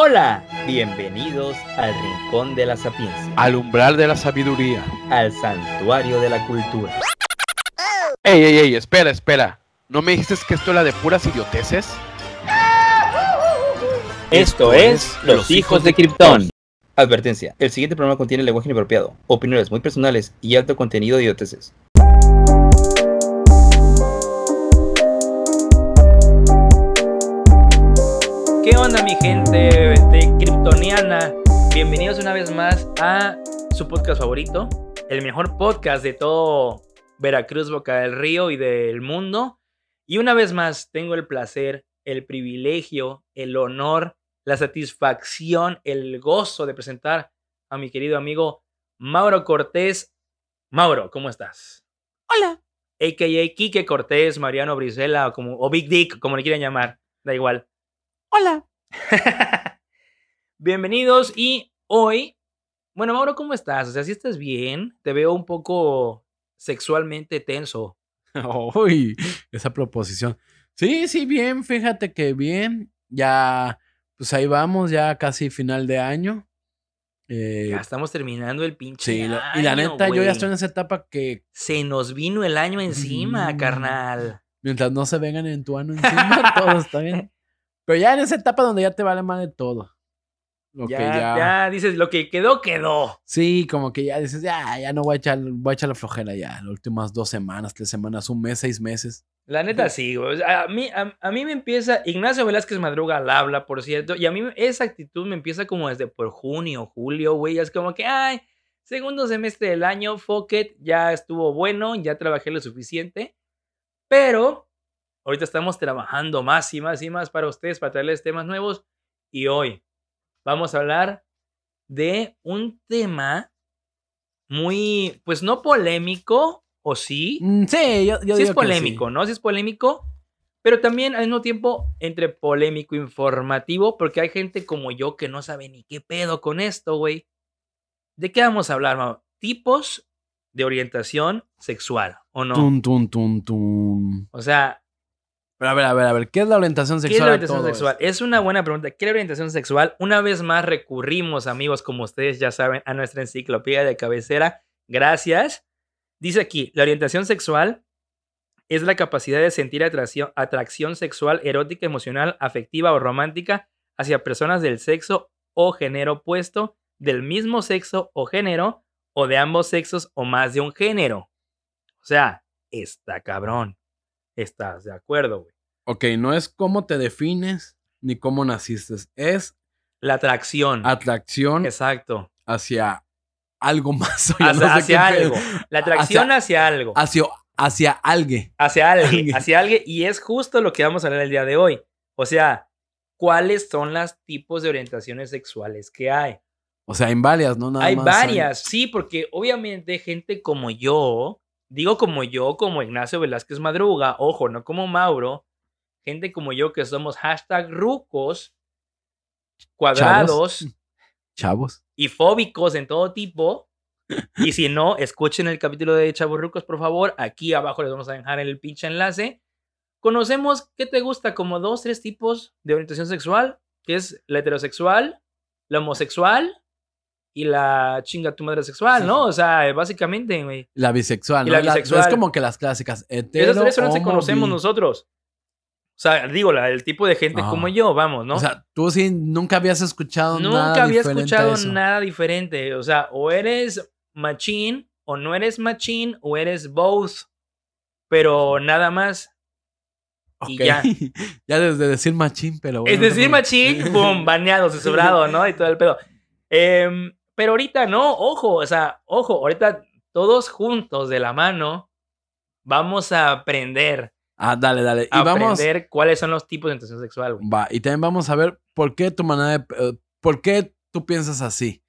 Hola, bienvenidos al Rincón de la Sapiencia, Al umbral de la sabiduría. al Santuario de la Cultura. Ey, ey, ey, espera, espera. ¿No me dijiste que esto era de puras idioteces? Esto es Los Hijos de Krypton. Advertencia, el siguiente programa contiene lenguaje inapropiado, opiniones muy personales y alto contenido de idioteces. ¿Qué onda mi gente de Kryptoniana? Bienvenidos una vez más a su podcast favorito, el mejor podcast de todo Veracruz, Boca del Río y del mundo. Y una vez más tengo el placer, el privilegio, el honor, la satisfacción, el gozo de presentar a mi querido amigo Mauro Cortés. Mauro, ¿cómo estás? Hola. AKA Quique Cortés, Mariano Brisela o, como, o Big Dick, como le quieran llamar, da igual. Hola. Bienvenidos y hoy, bueno, Mauro, ¿cómo estás? O sea, si estás bien, te veo un poco sexualmente tenso. Uy, esa proposición. Sí, sí, bien, fíjate que bien. Ya, pues ahí vamos, ya casi final de año. Eh, Ya estamos terminando el pinche sí, lo- y la año, neta, yo güey. ya estoy en esa etapa que Se nos vino el año encima, Mm. carnal. mientras no se vengan en tu ano encima, todo está bien. Pero ya en esa etapa donde ya te vale más de todo. Lo Ya, que ya, ya dices, lo que quedó, quedó. Sí, como que ya dices, ya, ya no voy a echar, voy a echar la flojera ya. Las últimas dos semanas, tres semanas, un mes, seis meses. La neta sí, güey. A mí, a, a mí me empieza, Ignacio Velázquez Madruga al habla, por cierto, y a mí esa actitud me empieza como desde por junio, julio, güey. Es como que, ay, segundo semestre del año, fuck it, ya estuvo bueno, ya trabajé lo suficiente. Pero ahorita estamos trabajando más y más y más para ustedes, para traerles temas nuevos. Y hoy vamos a hablar de un tema muy, pues no polémico, o sí, Mm, sí, yo, yo sí digo es que polémico, ¿no? Sí es polémico, pero también al mismo tiempo entre polémico e informativo, porque hay gente como yo que no sabe ni qué pedo con esto, güey. ¿De qué vamos a hablar, Mau? Tipos de orientación sexual, ¿o no? Tun, tun, tun, tun. O sea, Pero a ver, a ver, a ver, ¿qué es la orientación ¿qué sexual? es la orientación sexual? esto? Es una buena pregunta. ¿Qué es la orientación sexual? Una vez más recurrimos, amigos, como ustedes ya saben, a nuestra enciclopedia de cabecera. Gracias. Dice aquí, la orientación sexual es la capacidad de sentir atracción, atracción sexual, erótica, emocional, afectiva o romántica hacia personas del sexo o género opuesto, del mismo sexo o género, o de ambos sexos o más de un género. O sea, está cabrón. ¿Estás de acuerdo, güey? Ok, no es cómo te defines ni cómo naciste. Es La atracción. atracción Exacto. hacia algo más. Hacia, no sé hacia pedo. algo. La atracción hacia, algo. Hacia, hacia alguien. Hacia alguien. alguien. Hacia alguien. Y es justo lo que vamos a hablar el día de hoy. O sea, ¿cuáles son los tipos de orientaciones sexuales que hay? O sea, en varias, ¿no? Nada hay más varias, sí, porque obviamente gente como yo, digo como yo, como Ignacio Velázquez Madruga, ojo, no como Mauro, gente como yo que somos hashtag rucos, cuadrados. Chavos. y fóbicos en todo tipo. Y si no, escuchen el capítulo de Chaburrucos, por favor. Aquí abajo les vamos a dejar el pinche enlace. Conocemos qué te gusta como dos, tres tipos de orientación sexual, que es la heterosexual, la homosexual y la chinga tu madre sexual, ¿no? O sea, básicamente, güey. La bisexual, Y ¿no? la La- bisexual. es como que las clásicas. Hetero, Esas tres son las que conocemos nosotros. O sea, digo, la, el tipo de gente como yo, vamos, ¿no? O sea, tú sí nunca habías escuchado nada Nunca había diferente a escuchado eso. nada diferente. O sea, o eres machín, o no eres machín, o eres both. Pero nada más. y Ok. ya. ya desde decir machín, pero bueno. es decir, machín, pum, baneados, sobrado, ¿no? Y todo el pedo. Em, pero ahorita no, ojo, o sea, ojo, ahorita todos juntos de la mano vamos a aprender. Ah, dale, dale. Y A vamos. aprender cuáles son los tipos de intención sexual, güey. Va, y también vamos a ver por qué tu manera de. eh, ¿Por qué tú piensas así?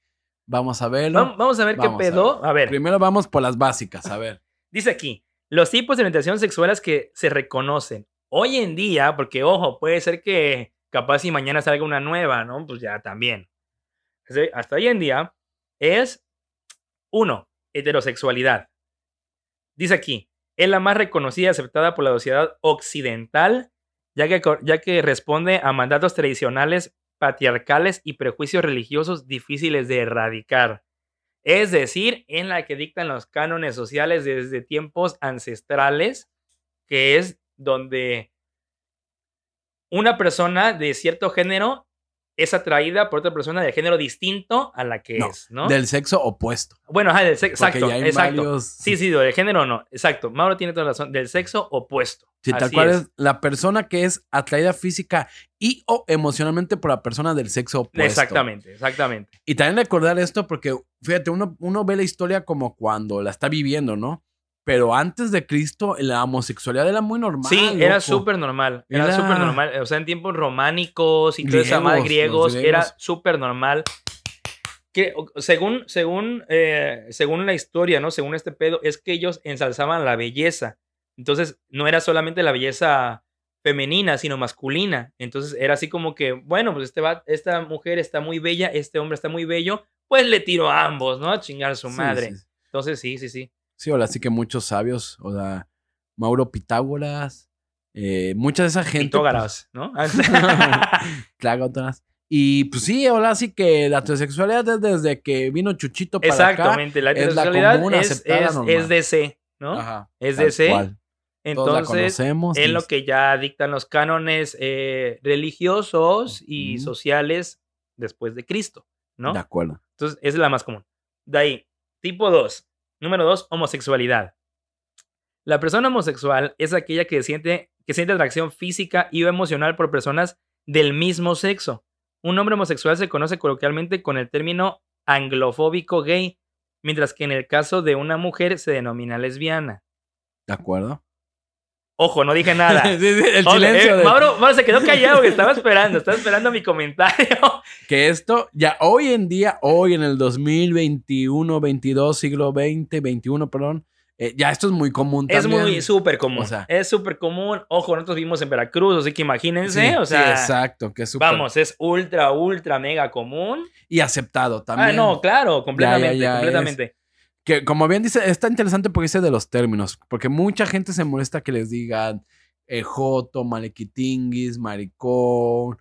Vamos a verlo. Vam- Vamos a ver Vamos qué a pedo. A ver. Primero vamos por las básicas, a ver. Dice aquí, los tipos de orientación sexuales que se reconocen. Hoy en día, porque ojo, puede ser que capaz si mañana salga una nueva, ¿no? Pues ya también. Hasta hoy en día es, uno, heterosexualidad. Dice aquí, es la más reconocida y aceptada por la sociedad occidental, ya que, ya que responde a mandatos tradicionales patriarcales y prejuicios religiosos difíciles de erradicar. Es decir, en la que dictan los cánones sociales desde tiempos ancestrales, que es donde una persona de cierto género es atraída por otra persona de género distinto a la que No, es, ¿no? Del sexo opuesto. Bueno, ajá, del sexo, Porque exacto, ya hay exacto. varios- Sí, sí, del género no, exacto. Mauro tiene toda la razón, del sexo opuesto. Sí, tal cual es. es la persona que es atraída física y o emocionalmente por la persona del sexo opuesto. Exactamente, exactamente. Y también recordar esto porque, fíjate, uno, uno ve la historia como cuando la está viviendo, ¿no? Pero antes de Cristo, la homosexualidad era muy normal. Sí, era súper normal. Era, Era- súper normal. O sea, en tiempos románicos y Griegos, era súper normal. Que según, según, eh, según la historia, ¿no? Según este pedo, es que ellos ensalzaban la belleza. Entonces, no era solamente la belleza femenina, sino masculina. Entonces, era así como que, bueno, pues este va, esta mujer está muy bella, este hombre está muy bello, pues le tiro a ambos, ¿no? A chingar a su Sí, madre. Sí, Entonces, sí, sí, sí. Sí, ahora sí que muchos sabios, o sea, Mauro Pitágoras, eh, mucha de esa gente. Pitógaras, ¿no? Tlágotas. Y pues sí, ahora sí que la heterosexualidad es desde que vino Chuchito para acá. Exactamente, la es la común, es, es, es DC, ¿no? Ajá, es DC. cual. Entonces, es lo y- que ya dictan los cánones eh, religiosos y sociales después de Cristo, ¿no? De acuerdo. Entonces, esa es la más común. De ahí, tipo 2. Número 2, homosexualidad. La persona homosexual es aquella que siente, que siente atracción física y o emocional por personas del mismo sexo. Un hombre homosexual se conoce coloquialmente con el término anglofóbico gay, mientras que en el caso de una mujer se denomina lesbiana. De acuerdo. Ojo, no dije nada. Sí, sí, el Oye, silencio eh, de Mauro, Mauro se quedó callado, que estaba esperando, estaba esperando mi comentario. que esto ya hoy en día, hoy en el 2021, 22, siglo 20, 21, perdón, eh, ya esto es muy común Es también. muy súper común. O sea- es súper común. Ojo, nosotros vivimos en Veracruz, así que imagínense. Sí, o sí, sea, exacto, que es súper vamos, es ultra, ultra, mega común. y aceptado también. Ah, no, claro, completamente, ya, completamente. Que como bien dice, está interesante porque dice de los términos, porque mucha gente se molesta que les digan eh, joto, malequitinguis, maricón,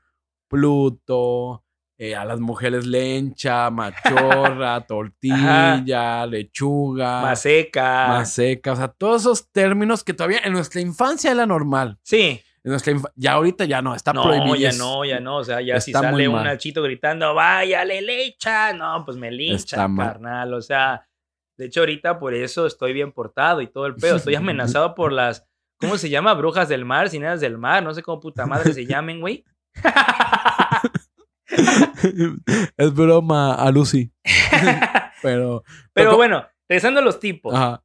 pluto, eh, a las mujeres lencha, machorra, tortilla, lechuga, Más seca. más seca, o sea, todos esos términos que todavía en nuestra infancia era normal. Sí. En nuestra ya ahorita ya no, está No, prohibido. ya no, ya no. O sea, ya si está sale un nachito gritando, vaya, le lecha. No, pues me mal. carnal. O sea, de hecho, ahorita por eso estoy bien portado y todo el pedo. Estoy amenazado por las, ¿cómo se llama? Brujas del mar, sirenas del mar. No sé cómo puta madre se llamen, güey. es broma a Lucy. Pero. Pero bueno, regresando a los tipos. Ajá.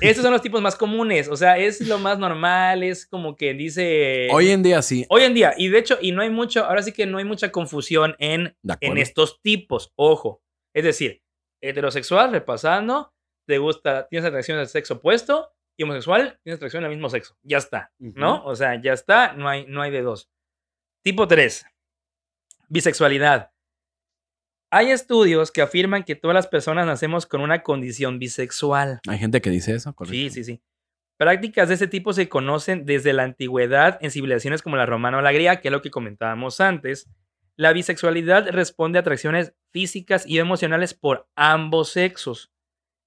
Estos son los tipos más comunes. O sea, es lo más normal. Es como que dice. Hoy en día sí. Hoy en día. Y de hecho, y no hay mucho. Ahora sí que no hay mucha confusión en, en estos tipos. Ojo. Es decir, heterosexual, repasando. Te gusta, tienes atracción al sexo opuesto. Y homosexual, tienes atracción al mismo sexo. Ya está. ¿No? O sea, ya está. No hay, no hay de dos. Tipo 3. Bisexualidad. Hay estudios que afirman que todas las personas nacemos con una condición bisexual. Hay gente que dice eso, correcto. Sí, sí, sí. Prácticas de este tipo se conocen desde la antigüedad en civilizaciones como la romana o la griega, que es lo que comentábamos antes. La bisexualidad responde a atracciones físicas y emocionales por ambos sexos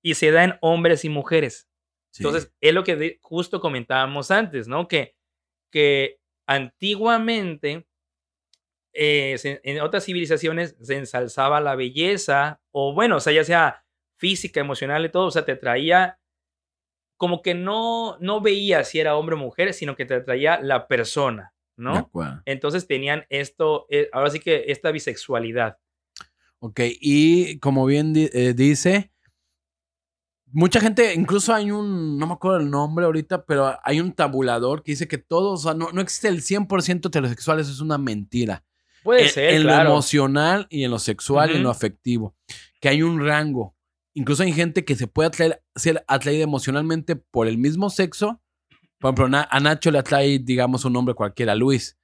y se da en hombres y mujeres. Sí. Entonces, es lo que de- justo comentábamos antes, ¿no? Que, que antiguamente eh, se- en otras civilizaciones se ensalzaba la belleza, o bueno, o sea, ya sea física, emocional y todo, o sea, te traía como que no, no veía si era hombre o mujer, sino que te atraía la persona, ¿no? Entonces tenían esto, eh, ahora sí que esta bisexualidad. Ok, y como bien di- eh, dice, mucha gente, incluso hay un, no me acuerdo el nombre ahorita, pero hay un tabulador que dice que todos, o sea, no, no existe el 100% heterosexual, eso es una mentira. Puede en, ser, en claro. lo emocional y en lo sexual y en lo afectivo. Que hay un rango. Incluso hay gente que se puede atraer, ser atraída emocionalmente por el mismo sexo. Por ejemplo, Na- a Nacho le atrae, digamos, un nombre cualquiera, Luis.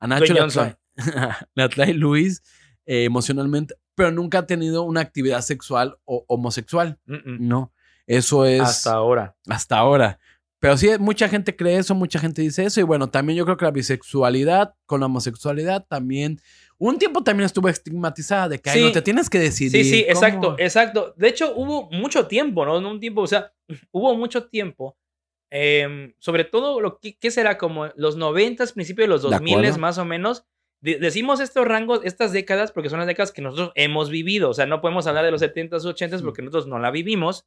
A Nacho le atrae, le atrae Luis eh, emocionalmente, pero nunca ha tenido una actividad sexual o homosexual. Mm, mm. No, eso es Hasta ahora. hasta ahora. Pero sí, mucha gente cree eso, mucha gente dice eso. Y bueno, también yo creo que la bisexualidad con la homosexualidad también Un tiempo también estuvo estigmatizada de que Sí. no te tienes que decidir. Sí, sí, cómo- exacto, exacto. De hecho, hubo mucho tiempo, ¿no? No un tiempo, o sea, hubo mucho tiempo. Em, sobre todo, lo que ¿qué será? Como los noventas, principios de los De 2000 acuerdo. más o menos. De- decimos estos rangos, estas décadas, porque son las décadas que nosotros hemos vivido. O sea, no podemos hablar de los 70s, 80s porque nosotros no la vivimos.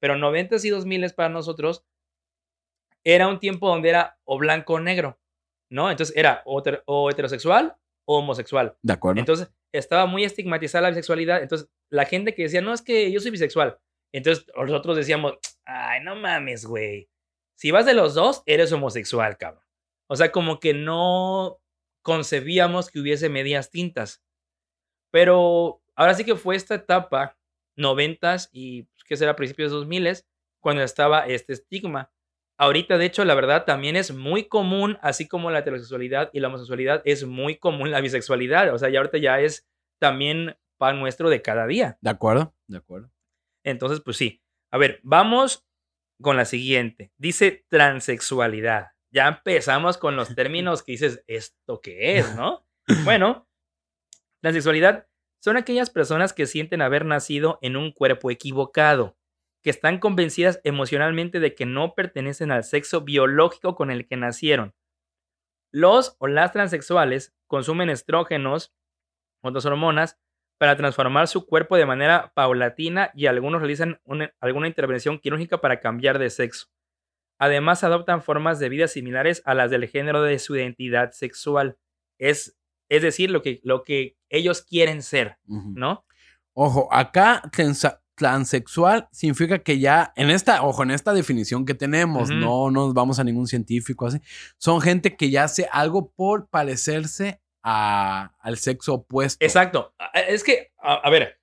Pero 90s y 2000 para nosotros era un tiempo donde era o blanco o negro, ¿no? Entonces era o, o heterosexual o homosexual. De acuerdo. Entonces, estaba muy estigmatizada la bisexualidad. Entonces, la gente que decía, no, es que yo soy bisexual. Entonces, nosotros decíamos, ay, no mames, güey. Si vas de los dos, eres homosexual, cabrón. O sea, como que no concebíamos que hubiese medias tintas. Pero ahora sí que fue esta etapa, noventas y, pues, ¿qué será? Principios de 2000 cuando estaba este estigma. Ahorita, de hecho, la verdad también es muy común, así como la heterosexualidad y la homosexualidad, es muy común la bisexualidad. O sea, ya ahorita ya es también pan nuestro de cada día. De acuerdo. De acuerdo. Entonces, pues sí. A ver, vamos con la siguiente. Dice transexualidad. Ya empezamos con los términos que dices, ¿esto qué es, no? Bueno, transexualidad son aquellas personas que sienten haber nacido en un cuerpo equivocado, que están convencidas emocionalmente de que no pertenecen al sexo biológico con el que nacieron. Los o las transexuales consumen estrógenos, otras hormonas, para transformar su cuerpo de manera paulatina y algunos realizan una- alguna intervención quirúrgica para cambiar de sexo. Además, adoptan formas de vida similares a las del género de su identidad sexual. Es, es decir, lo que, lo que ellos quieren ser. ¿no? Ojo, acá transexual significa que ya en esta, ojo, en esta definición que tenemos, Ujú. no nos vamos a ningún científico así, son gente que ya hace algo por parecerse a- al sexo opuesto. Exacto. Es que, a, a ver,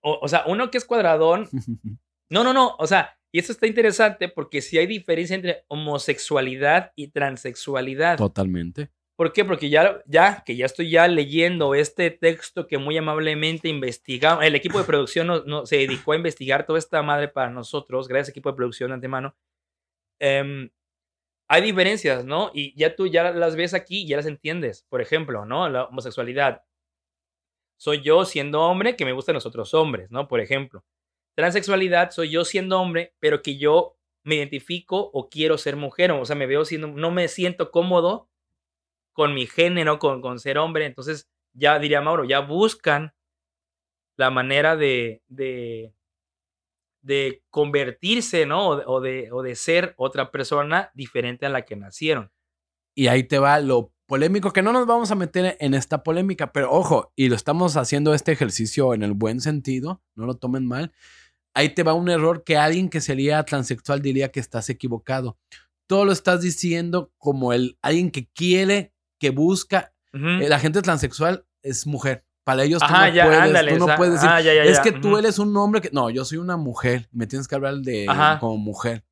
o, o sea, uno que es cuadradón, no, no, no, o sea, y eso está interesante porque sí hay diferencia entre homosexualidad y transexualidad. Totalmente. ¿Por qué? Porque ya, ya, que ya estoy ya leyendo este texto que muy amablemente investigamos, el equipo de producción no, no- se dedicó a investigar toda esta madre para nosotros, gracias equipo de producción de antemano. Em, hay diferencias, ¿no? Y ya tú ya las ves aquí ya las entiendes. Por ejemplo, ¿no? La homosexualidad. Soy yo siendo hombre que me gustan los otros hombres, ¿no? Por ejemplo. Transexualidad soy yo siendo hombre, pero que yo me identifico o quiero ser mujer, o sea, me veo siendo, no me siento cómodo con mi género, con, con ser hombre. Entonces, ya diría Mauro, ya buscan la manera de, de, de convertirse, ¿no? O de, o de, ser otra persona diferente a la que nacieron. Y ahí te va lo polémico, que no nos vamos a meter en esta polémica, pero ojo, y lo estamos haciendo este ejercicio en el buen sentido, no lo tomen mal. Ahí te va un error que alguien que sería transexual diría que estás equivocado. Todo lo estás diciendo como el alguien que quiere, que busca. La gente transexual es mujer. Para ellos tú no ya, puedes, ándale. tú no puedes decir, ah, ya, ya, es que tú eres un hombre que no, yo soy una mujer, me tienes que hablar de Ajá. como mujer.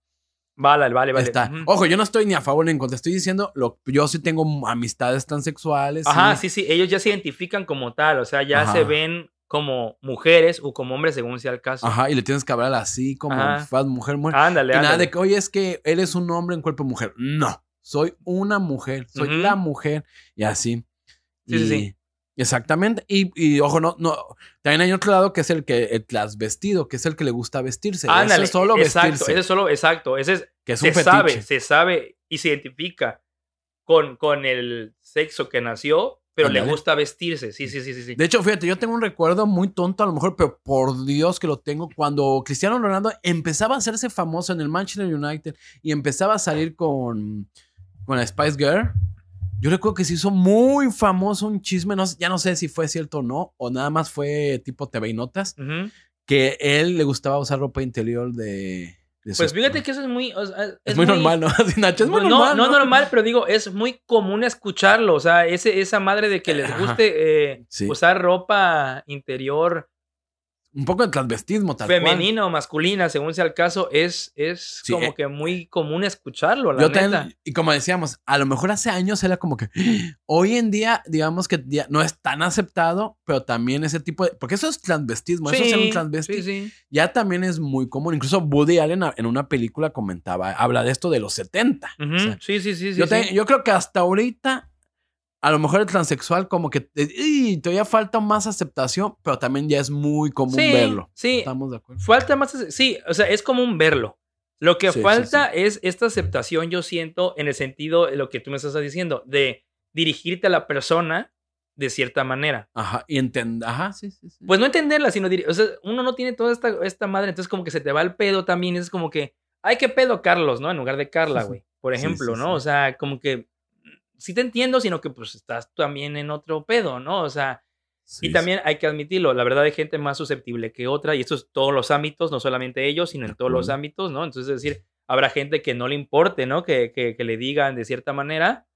Vale, vale, vale. Está. Ujú. Ojo, yo no estoy ni a favor ni en contra. Estoy diciendo, lo, yo sí tengo amistades transexuales. Ajá, sí, sí, ellos ya se identifican como tal, o sea, ya se ven como mujeres o como hombres según sea el caso. Ajá, y le tienes que hablar así como faz mujer, mujer. Ándale, y nada de que, oye, es que él es un hombre en cuerpo de mujer. No, soy una mujer, soy la mujer. Y así. Sí, sí, sí. Exactamente. Y, y, ojo, no, no. También hay otro lado que es el que el transvestido, que es el que le gusta vestirse. Ándale, Ese es solo exacto, vestirse. ese es solo, exacto, ese es, que es se un sabe, se sabe y se identifica con, con el sexo que nació, pero le gusta vestirse, sí, sí, sí, sí. sí. De hecho, fíjate, yo tengo un recuerdo muy tonto a lo mejor, pero por Dios que lo tengo. Cuando Cristiano Ronaldo empezaba a hacerse famoso en el Manchester United y empezaba a salir con, con la Spice Girl, yo recuerdo que se hizo muy famoso un chisme, no, ya no sé si fue cierto o no, o nada más fue tipo TV y Notas, que él le gustaba usar ropa interior de... Pues fíjate que eso es muy... o sea, Es, muy, normal, ¿no? Nacho, es muy no, normal. no normal, pero digo, es muy común escucharlo. O sea, ese, esa madre de que les guste eh, Sí. usar ropa interior Un poco de transvestismo, tal cual. femenina o masculina, según sea el caso, es, es Sí, como eh. que muy común escucharlo, la Yo neta. también, y como decíamos, a lo mejor hace años era como que hoy en día, digamos que ya no es tan aceptado, pero también ese tipo de. Porque eso es transvestismo, eso es ser un transvesti. sí, sí. Ya también es muy común. Incluso Woody Allen en una película comentaba, habla de esto de los 70. Ujú, O sea, sí, sí, sí, yo creo que hasta ahorita a lo mejor el transexual como que eh, y todavía falta más aceptación, pero también ya es muy común Sí, verlo. sí. Estamos de acuerdo. Falta más, sí, o sea, es común verlo. Lo que Sí, sí, falta es esta aceptación, yo siento, en el sentido de lo que tú me estás diciendo, de dirigirte a la persona de cierta manera. Ajá, y entender, ajá, sí, sí, sí. Pues no entenderla, sino, o sea, uno no tiene toda esta, esta madre, entonces como que se te va el pedo también, es como que, ay, qué pedo, Carlos, ¿no? En lugar de Carla, güey, por ejemplo, ¿no? O sea, como que sí te entiendo, sino que pues estás también en otro pedo, ¿no? O sea, Sí, y sí. también hay que admitirlo, la verdad hay gente más susceptible que otra, y esto es todos los ámbitos, no solamente ellos, sino en todos los ámbitos, ¿no? Entonces, es decir, habrá gente que no le importe, ¿no? Que, que, que le digan de cierta manera,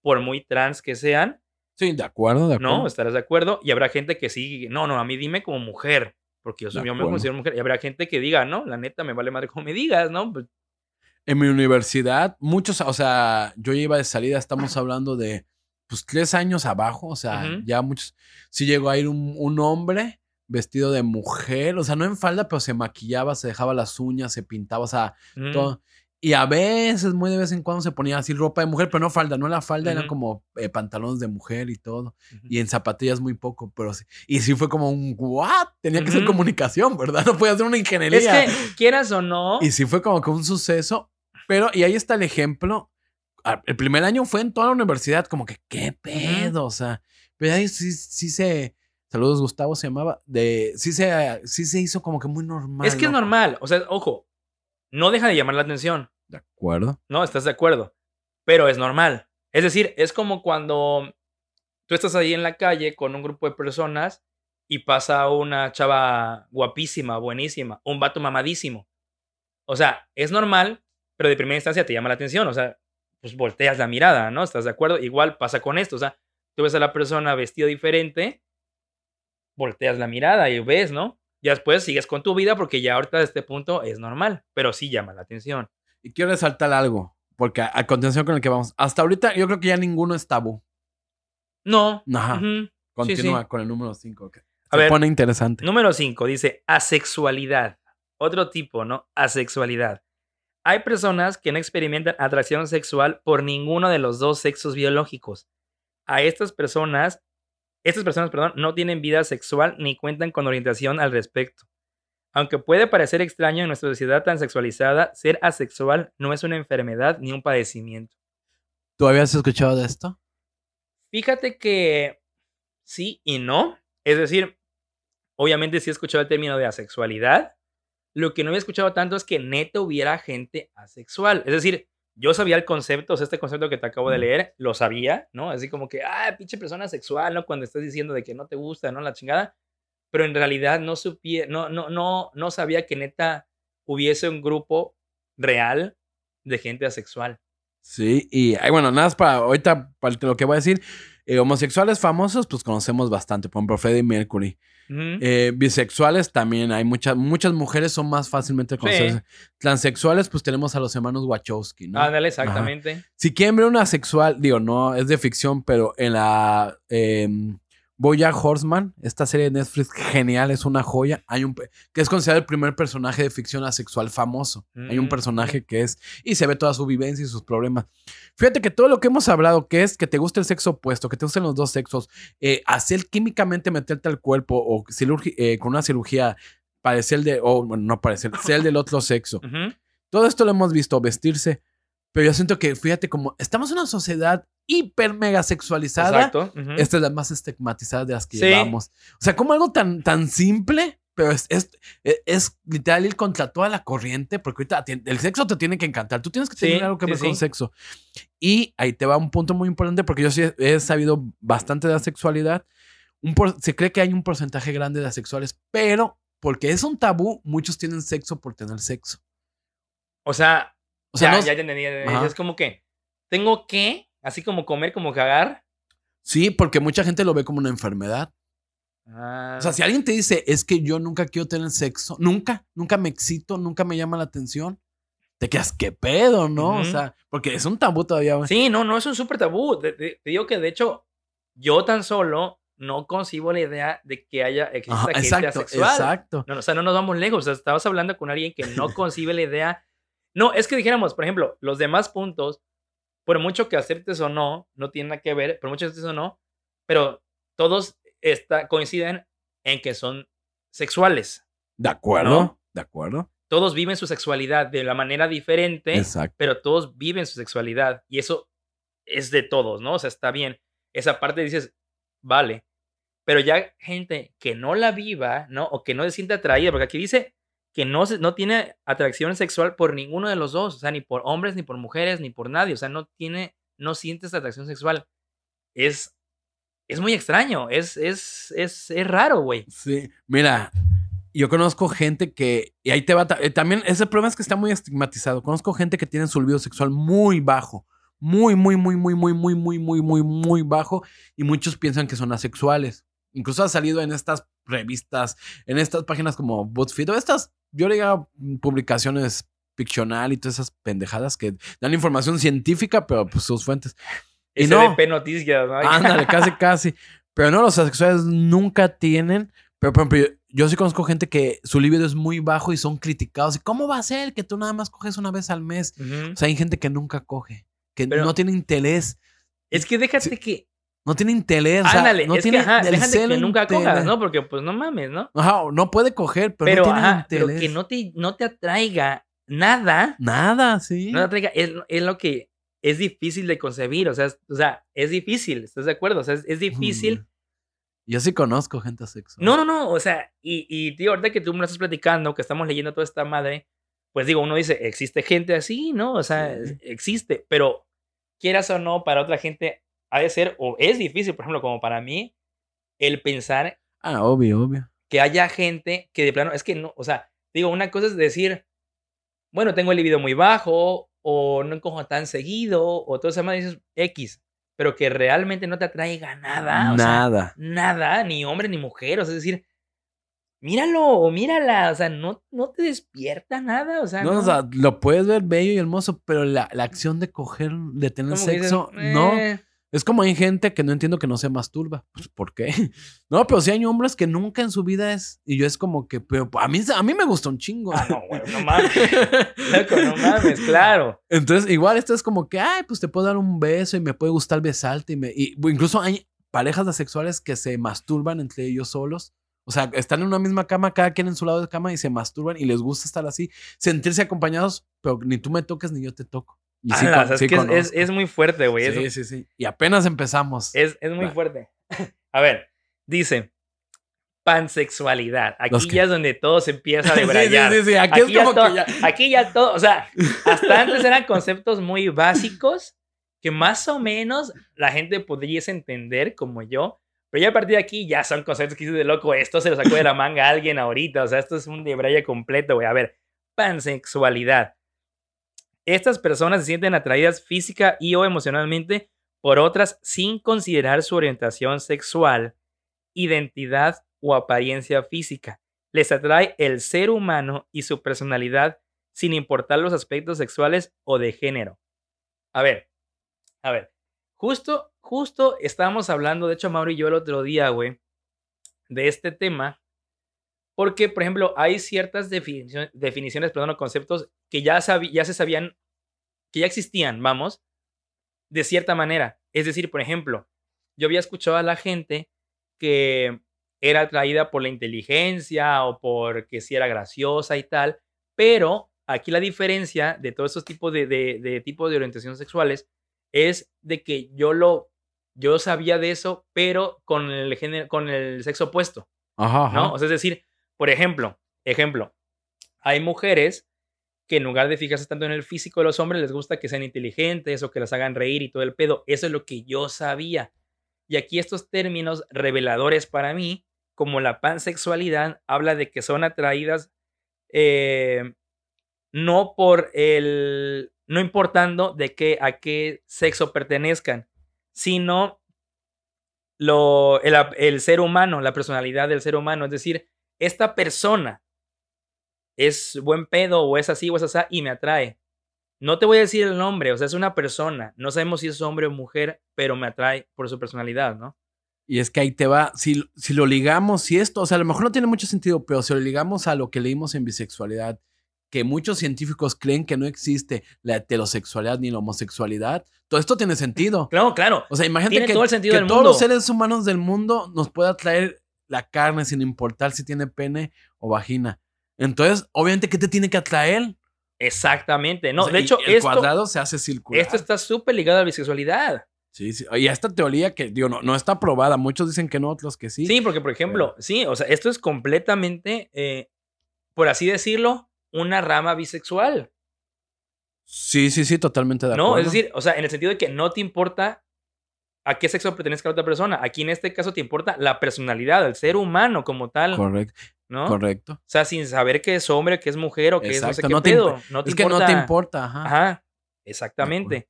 por muy trans que sean, Sí, de acuerdo, de acuerdo. ¿no? ¿Estarás de acuerdo? Y habrá gente que sí, no, no, a mí dime como mujer, porque yo, soy, yo me considero mujer, y habrá gente que diga, no, la neta me vale madre como me digas, ¿no? En mi universidad, muchos, o sea, yo iba de salida, estamos hablando de, pues, tres años abajo, o sea, Ujú. ya muchos, sí llegó a ir un, un hombre vestido de mujer, o sea, no en falda, pero se maquillaba, se dejaba las uñas, se pintaba, o sea, mm, todo. Y a veces, muy de vez en cuando, se ponía así ropa de mujer, pero no falda, no la falda, eran Ujú. como eh, pantalones de mujer y todo. ujú. Y en zapatillas muy poco, pero sí. Y sí fue como un, ¿what? Tenía que ser Ujú. comunicación, ¿verdad? No podía ser una ingeniería. Es que, quieras o no, Y sí fue como que un suceso. Pero, y ahí está el ejemplo. Ah, El primer año fue en toda la universidad, como que, ¿qué pedo? O sea, pero ahí sí, sí se. Saludos, Gustavo se llamaba. De, sí, se, sí se hizo como que muy normal. es que es normal, o sea, ojo, no deja de llamar la atención, De acuerdo. ¿no? ¿Estás de acuerdo? Pero es normal. Es decir, es como cuando tú estás ahí en la calle con un grupo de personas y pasa una chava guapísima, buenísima, un vato mamadísimo. O sea, es normal, pero de primera instancia te llama la atención. O sea, pues volteas la mirada, ¿no? ¿Estás de acuerdo? Igual pasa con esto. O sea, tú ves a la persona vestido diferente, volteas la mirada y ves, ¿no? Ya después sigues con tu vida porque ya ahorita a este punto es normal, pero sí llama la atención. Y quiero resaltar algo, porque a, a continuación con el que vamos. Hasta ahorita yo creo que ya ninguno es tabú. No. Ajá. Continúa sí. con el número 5. A Se ver, pone interesante. Número 5 dice asexualidad. Otro tipo, ¿no? Asexualidad. Hay personas que no experimentan atracción sexual por ninguno de los dos sexos biológicos. A estas personas, estas personas, perdón, no tienen vida sexual ni cuentan con orientación al respecto. Aunque puede parecer extraño en nuestra sociedad tan sexualizada, ser asexual no es una enfermedad ni un padecimiento. ¿Tú habías escuchado de esto? Fíjate que sí y no. Es decir, obviamente sí he escuchado el término de asexualidad. Lo que no había escuchado tanto es que neta hubiera gente asexual. Es decir, yo sabía el concepto, o sea, este concepto que te acabo de leer, lo sabía, ¿no? Así como que, ah, pinche persona sexual, ¿no? Cuando estás diciendo de que no te gusta, ¿no? La chingada. Pero en realidad no supía, no, no, no, no sabía que neta hubiese un grupo real de gente asexual. Sí, y bueno, nada más para ahorita, para lo que voy a decir, eh, homosexuales famosos, pues conocemos bastante, por ejemplo, Freddie Mercury. Eh, bisexuales también, hay muchas, muchas mujeres son más fácilmente conocidas. Transexuales, pues tenemos a los hermanos Wachowski, ¿no? Ándale, exactamente. Si quieren ver una sexual, digo, no, es de ficción, pero en la eh, Boya Horseman, esta serie de Netflix genial, es una joya. Hay un que es considerado el primer personaje de ficción asexual famoso. Hay un Mm, personaje que es y se ve toda su vivencia y sus problemas. Fíjate que todo lo que hemos hablado, que es que te guste el sexo opuesto, que te gusten los dos sexos, eh, hacer químicamente meterte al cuerpo o eh, con una cirugía parecer de, o bueno, no parecer, ser el del otro sexo. Todo esto lo hemos visto, vestirse. Pero yo siento que, fíjate, como estamos en una sociedad hiper mega sexualizada, Exacto. ujú. esta es la más estigmatizada de las que Sí. llevamos. O sea, como algo tan, tan simple, pero es, es, es- es literal ir contra toda la corriente, porque ahorita el sexo te tiene que encantar. Tú tienes que tener Sí, algo que sí, ver con sexo. Y ahí te va un punto muy importante, porque yo sí he, he sabido bastante de la sexualidad. Un por- se cree que hay un porcentaje grande de asexuales, pero porque es un tabú, muchos tienen sexo por tener sexo. O sea, O sea, ya, no- ya te entendí. Es como que tengo que, así como comer, como cagar. sí, porque mucha gente lo ve como una enfermedad. Ah, O sea, si alguien te dice, es que yo nunca quiero tener sexo, nunca, nunca me excito, nunca me llama la atención, te quedas, ¿qué pedo, no? O Ujú. sea, porque es un tabú todavía, güey. Sí, no, no es un súper tabú. Te, te- te digo que de hecho, yo tan solo no concibo la idea de que haya exista Ajá, gente exacto, asexual. exacto. No, o sea, no nos vamos lejos. O sea, estabas hablando con alguien que no concibe la idea. No, es que dijéramos, por ejemplo, los demás puntos, por mucho que aceptes o no, no tiene nada que ver, por mucho que aceptes o no, pero todos está, coinciden en que son sexuales. De acuerdo, ¿No? de acuerdo. Todos viven su sexualidad de la manera diferente, Exacto. pero todos viven su sexualidad y eso es de todos, ¿no? O sea, está bien. Esa parte dices, vale. Pero ya gente que no la viva, ¿no? O que no se siente atraída, porque aquí dice que no, no tiene atracción sexual por ninguno de los dos, o sea, ni por hombres, ni por mujeres, ni por nadie, o sea, no tiene, no sientes atracción sexual. Es, es muy extraño, es, es, es, es raro, güey. Sí, mira, yo conozco gente que, y ahí te va, eh, también ese problema es que está muy estigmatizado. Conozco gente que tiene su libido sexual muy bajo, muy, muy, muy, muy, muy, muy, muy, muy, muy, muy bajo, y muchos piensan que son asexuales. Incluso ha salido en estas revistas, en estas páginas como BuzzFeed, o estas, yo le digo publicaciones Piccional y todas esas pendejadas que dan información científica, pero pues sus fuentes. Y no. Noticias, ¿no? Ándale, casi, casi. Pero no, los asexuales nunca tienen. Pero, por ejemplo, yo, sí conozco gente que su libido es muy bajo y son criticados. ¿Y cómo va a ser que tú nada más coges una vez al mes? O sea, hay gente que nunca coge, que Pero- no tiene interés. Es que déjate que No tiene interés. Ándale, no es tiene que ajá, déjate que nunca interés. cojas, ¿no? Porque pues no mames, ¿no? Ajá, no puede coger, pero, Pero, no tiene ajá, pero interés. que no te, no te atraiga nada, Nada, sí. no te atraiga, es, es lo que es difícil de concebir, o sea, es, o sea, es difícil, ¿estás de acuerdo? O sea, es, es difícil. Yo sí conozco gente asexual. No, no, no, o sea, y, y tío, ahorita que tú me lo estás platicando, que estamos leyendo toda esta madre, pues digo, uno dice, existe gente así, ¿no? O sea, Sí. existe, pero quieras o no, para otra gente ha de ser, o es difícil, por ejemplo, como para mí, el pensar Ah, obvio, obvio. que haya gente que de plano, es que no, o sea, digo, una cosa es decir, bueno, tengo el libido muy bajo, o no cojo tan seguido, o todo eso más dices X, pero que realmente no te atraiga nada, o sea, Nada. nada, ni hombre ni mujer, o sea, es decir, míralo o mírala, o sea, no, no te despierta nada, o sea, no, o sea, lo puedes ver bello y hermoso, pero la, la acción de coger, de tener que dices, sexo, no. Es como hay gente que no entiendo que no se masturba. Pues, ¿por qué? No, pero sí hay hombres que nunca en su vida es. Y yo es como que, pero a mí, a mí me gusta un chingo. Ah, no, güey, no mames, loco, no mames, claro. Entonces, igual esto es como que, ay, pues te puedo dar un beso y me puede gustar besarte. Y, me, y incluso hay parejas asexuales que se masturban entre ellos solos. O sea, están en una misma cama, cada quien en su lado de cama y se masturban y les gusta estar así, sentirse acompañados, pero ni tú me toques ni yo te toco. Y sí, Ala, con- o sea, es sí que es- es, conozco. es muy fuerte, güey. Sí, sí, sí. Y apenas empezamos. Es, es muy fuerte. A ver, dice pansexualidad. Aquí Los que- ya es donde todo se empieza a Sí, sí, debrayar. sí, sí, Aquí, Aquí, es ya como que ya. aquí ya todo, o sea, hasta antes eran conceptos muy básicos que más o menos la gente podrías entender como yo, pero ya a partir de aquí ya son conceptos que dices de loco, esto se lo sacó de la manga a alguien ahorita, o sea, esto es un debraye completo, güey. A ver, pansexualidad. Estas personas se sienten atraídas física y o emocionalmente por otras sin considerar su orientación sexual, identidad o apariencia física. Les atrae el ser humano y su personalidad sin importar los aspectos sexuales o de género. A ver, a ver, justo, justo estábamos hablando, de hecho Mauro y yo el otro día, güey, de este tema, porque, por ejemplo, hay ciertas definicio- definiciones, perdón, conceptos que ya, ya se sabían, que ya existían, vamos, de cierta manera. Es decir, por ejemplo, yo había escuchado a la gente que era atraída por la inteligencia o porque si era graciosa y tal, pero aquí la diferencia de todos estos tipos de, de, de tipos de orientación sexuales es de que yo lo, yo sabía de eso, pero con el género, con el sexo opuesto. Ajá, ajá. ¿no? O sea, es decir, por ejemplo, ejemplo, hay mujeres que en lugar de fijarse tanto en el físico de los hombres, les gusta que sean inteligentes o que las hagan reír y todo el pedo. Eso es lo que yo sabía. Y aquí estos términos reveladores para mí, como la pansexualidad, habla de que son atraídas eh, no por el, no importando de qué, a qué sexo pertenezcan, sino lo, el, el ser humano, la personalidad del ser humano. Es decir, esta persona es buen pedo o es así o es así y me atrae. No te voy a decir el nombre, o sea, es una persona. No sabemos si es hombre o mujer, pero me atrae por su personalidad, ¿no? Y es que ahí te va, si, si lo ligamos, si esto, o sea, a lo mejor no tiene mucho sentido, pero si lo ligamos a lo que leímos en bisexualidad que muchos científicos creen que no existe la heterosexualidad ni la homosexualidad, todo esto tiene sentido. Claro, claro. O sea, imagínate Tiene que, todo el sentido que del todos mundo. los seres humanos del mundo nos pueda traer la carne sin importar si tiene pene o vagina. Entonces, obviamente, ¿qué te tiene que atraer? Exactamente. No, O sea, de hecho, el esto, cuadrado se hace circular. esto está súper ligado a la bisexualidad. Sí, sí. Y esta teoría que, digo, no, no está probada. Muchos dicen que no, otros que sí. Sí, porque, por ejemplo, sí, o sea, esto es completamente, eh, por así decirlo, una rama bisexual. Sí, sí, sí, totalmente de acuerdo. ¿No? Es decir, o sea, en el sentido de que no te importa a qué sexo pertenezca la otra persona. Aquí en este caso te importa la personalidad, el ser humano como tal, Correcto, ¿no? correcto. O sea, sin saber que es hombre, que es mujer o que es no sé qué no te pedo. impo- No te es que no te importa, ajá. Ajá, exactamente.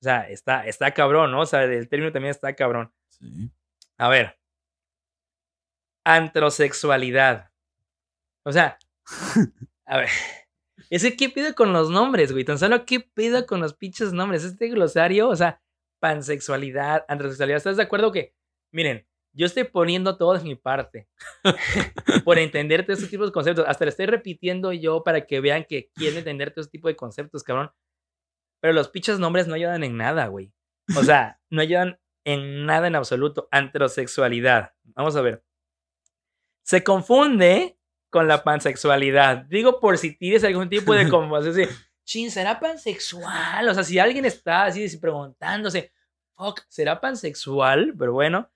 O sea, está, está cabrón, ¿no? O sea, el término también está cabrón. Sí. A ver. Antrosexualidad. O sea, a ver. Ese qué pido con los nombres, güey. Tan solo qué pido con los pinches nombres. Este glosario, o sea, pansexualidad, antrosexualidad. ¿Estás de acuerdo que, miren, yo estoy poniendo todo de mi parte por entender todos estos tipos de conceptos. Hasta le estoy repitiendo yo para que vean que quieren entender todo este tipo de conceptos, cabrón. Pero los pinches nombres no ayudan en nada, güey. O sea, no ayudan en nada en absoluto. Antrosexualidad. Vamos a ver. Se confunde con la pansexualidad. Digo por si tienes algún tipo de así, chin, ¿será pansexual? O sea, si alguien está así preguntándose, fuck, ¿será pansexual? Pero bueno.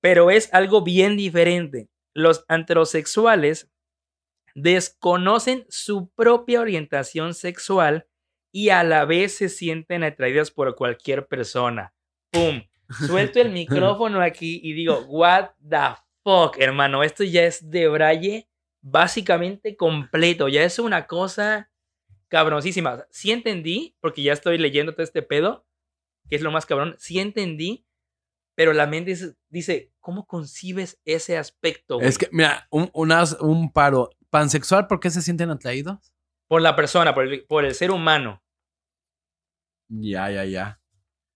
Pero es algo bien diferente. Los antrosexuales desconocen su propia orientación sexual y a la vez se sienten atraídos por cualquier persona. ¡Pum! Suelto el micrófono aquí y digo, what the fuck, hermano, esto ya es de braille básicamente completo, ya es una cosa cabroncísima. Sí entendí, porque ya estoy leyendo todo este pedo, que es lo más cabrón, sí entendí, pero la mente dice- dice, ¿cómo concibes ese aspecto? Es que, mira, un, unas- un paro. ¿Pansexual por qué se sienten atraídos? Por la persona, por el, por el ser humano. Ya, ya, ya.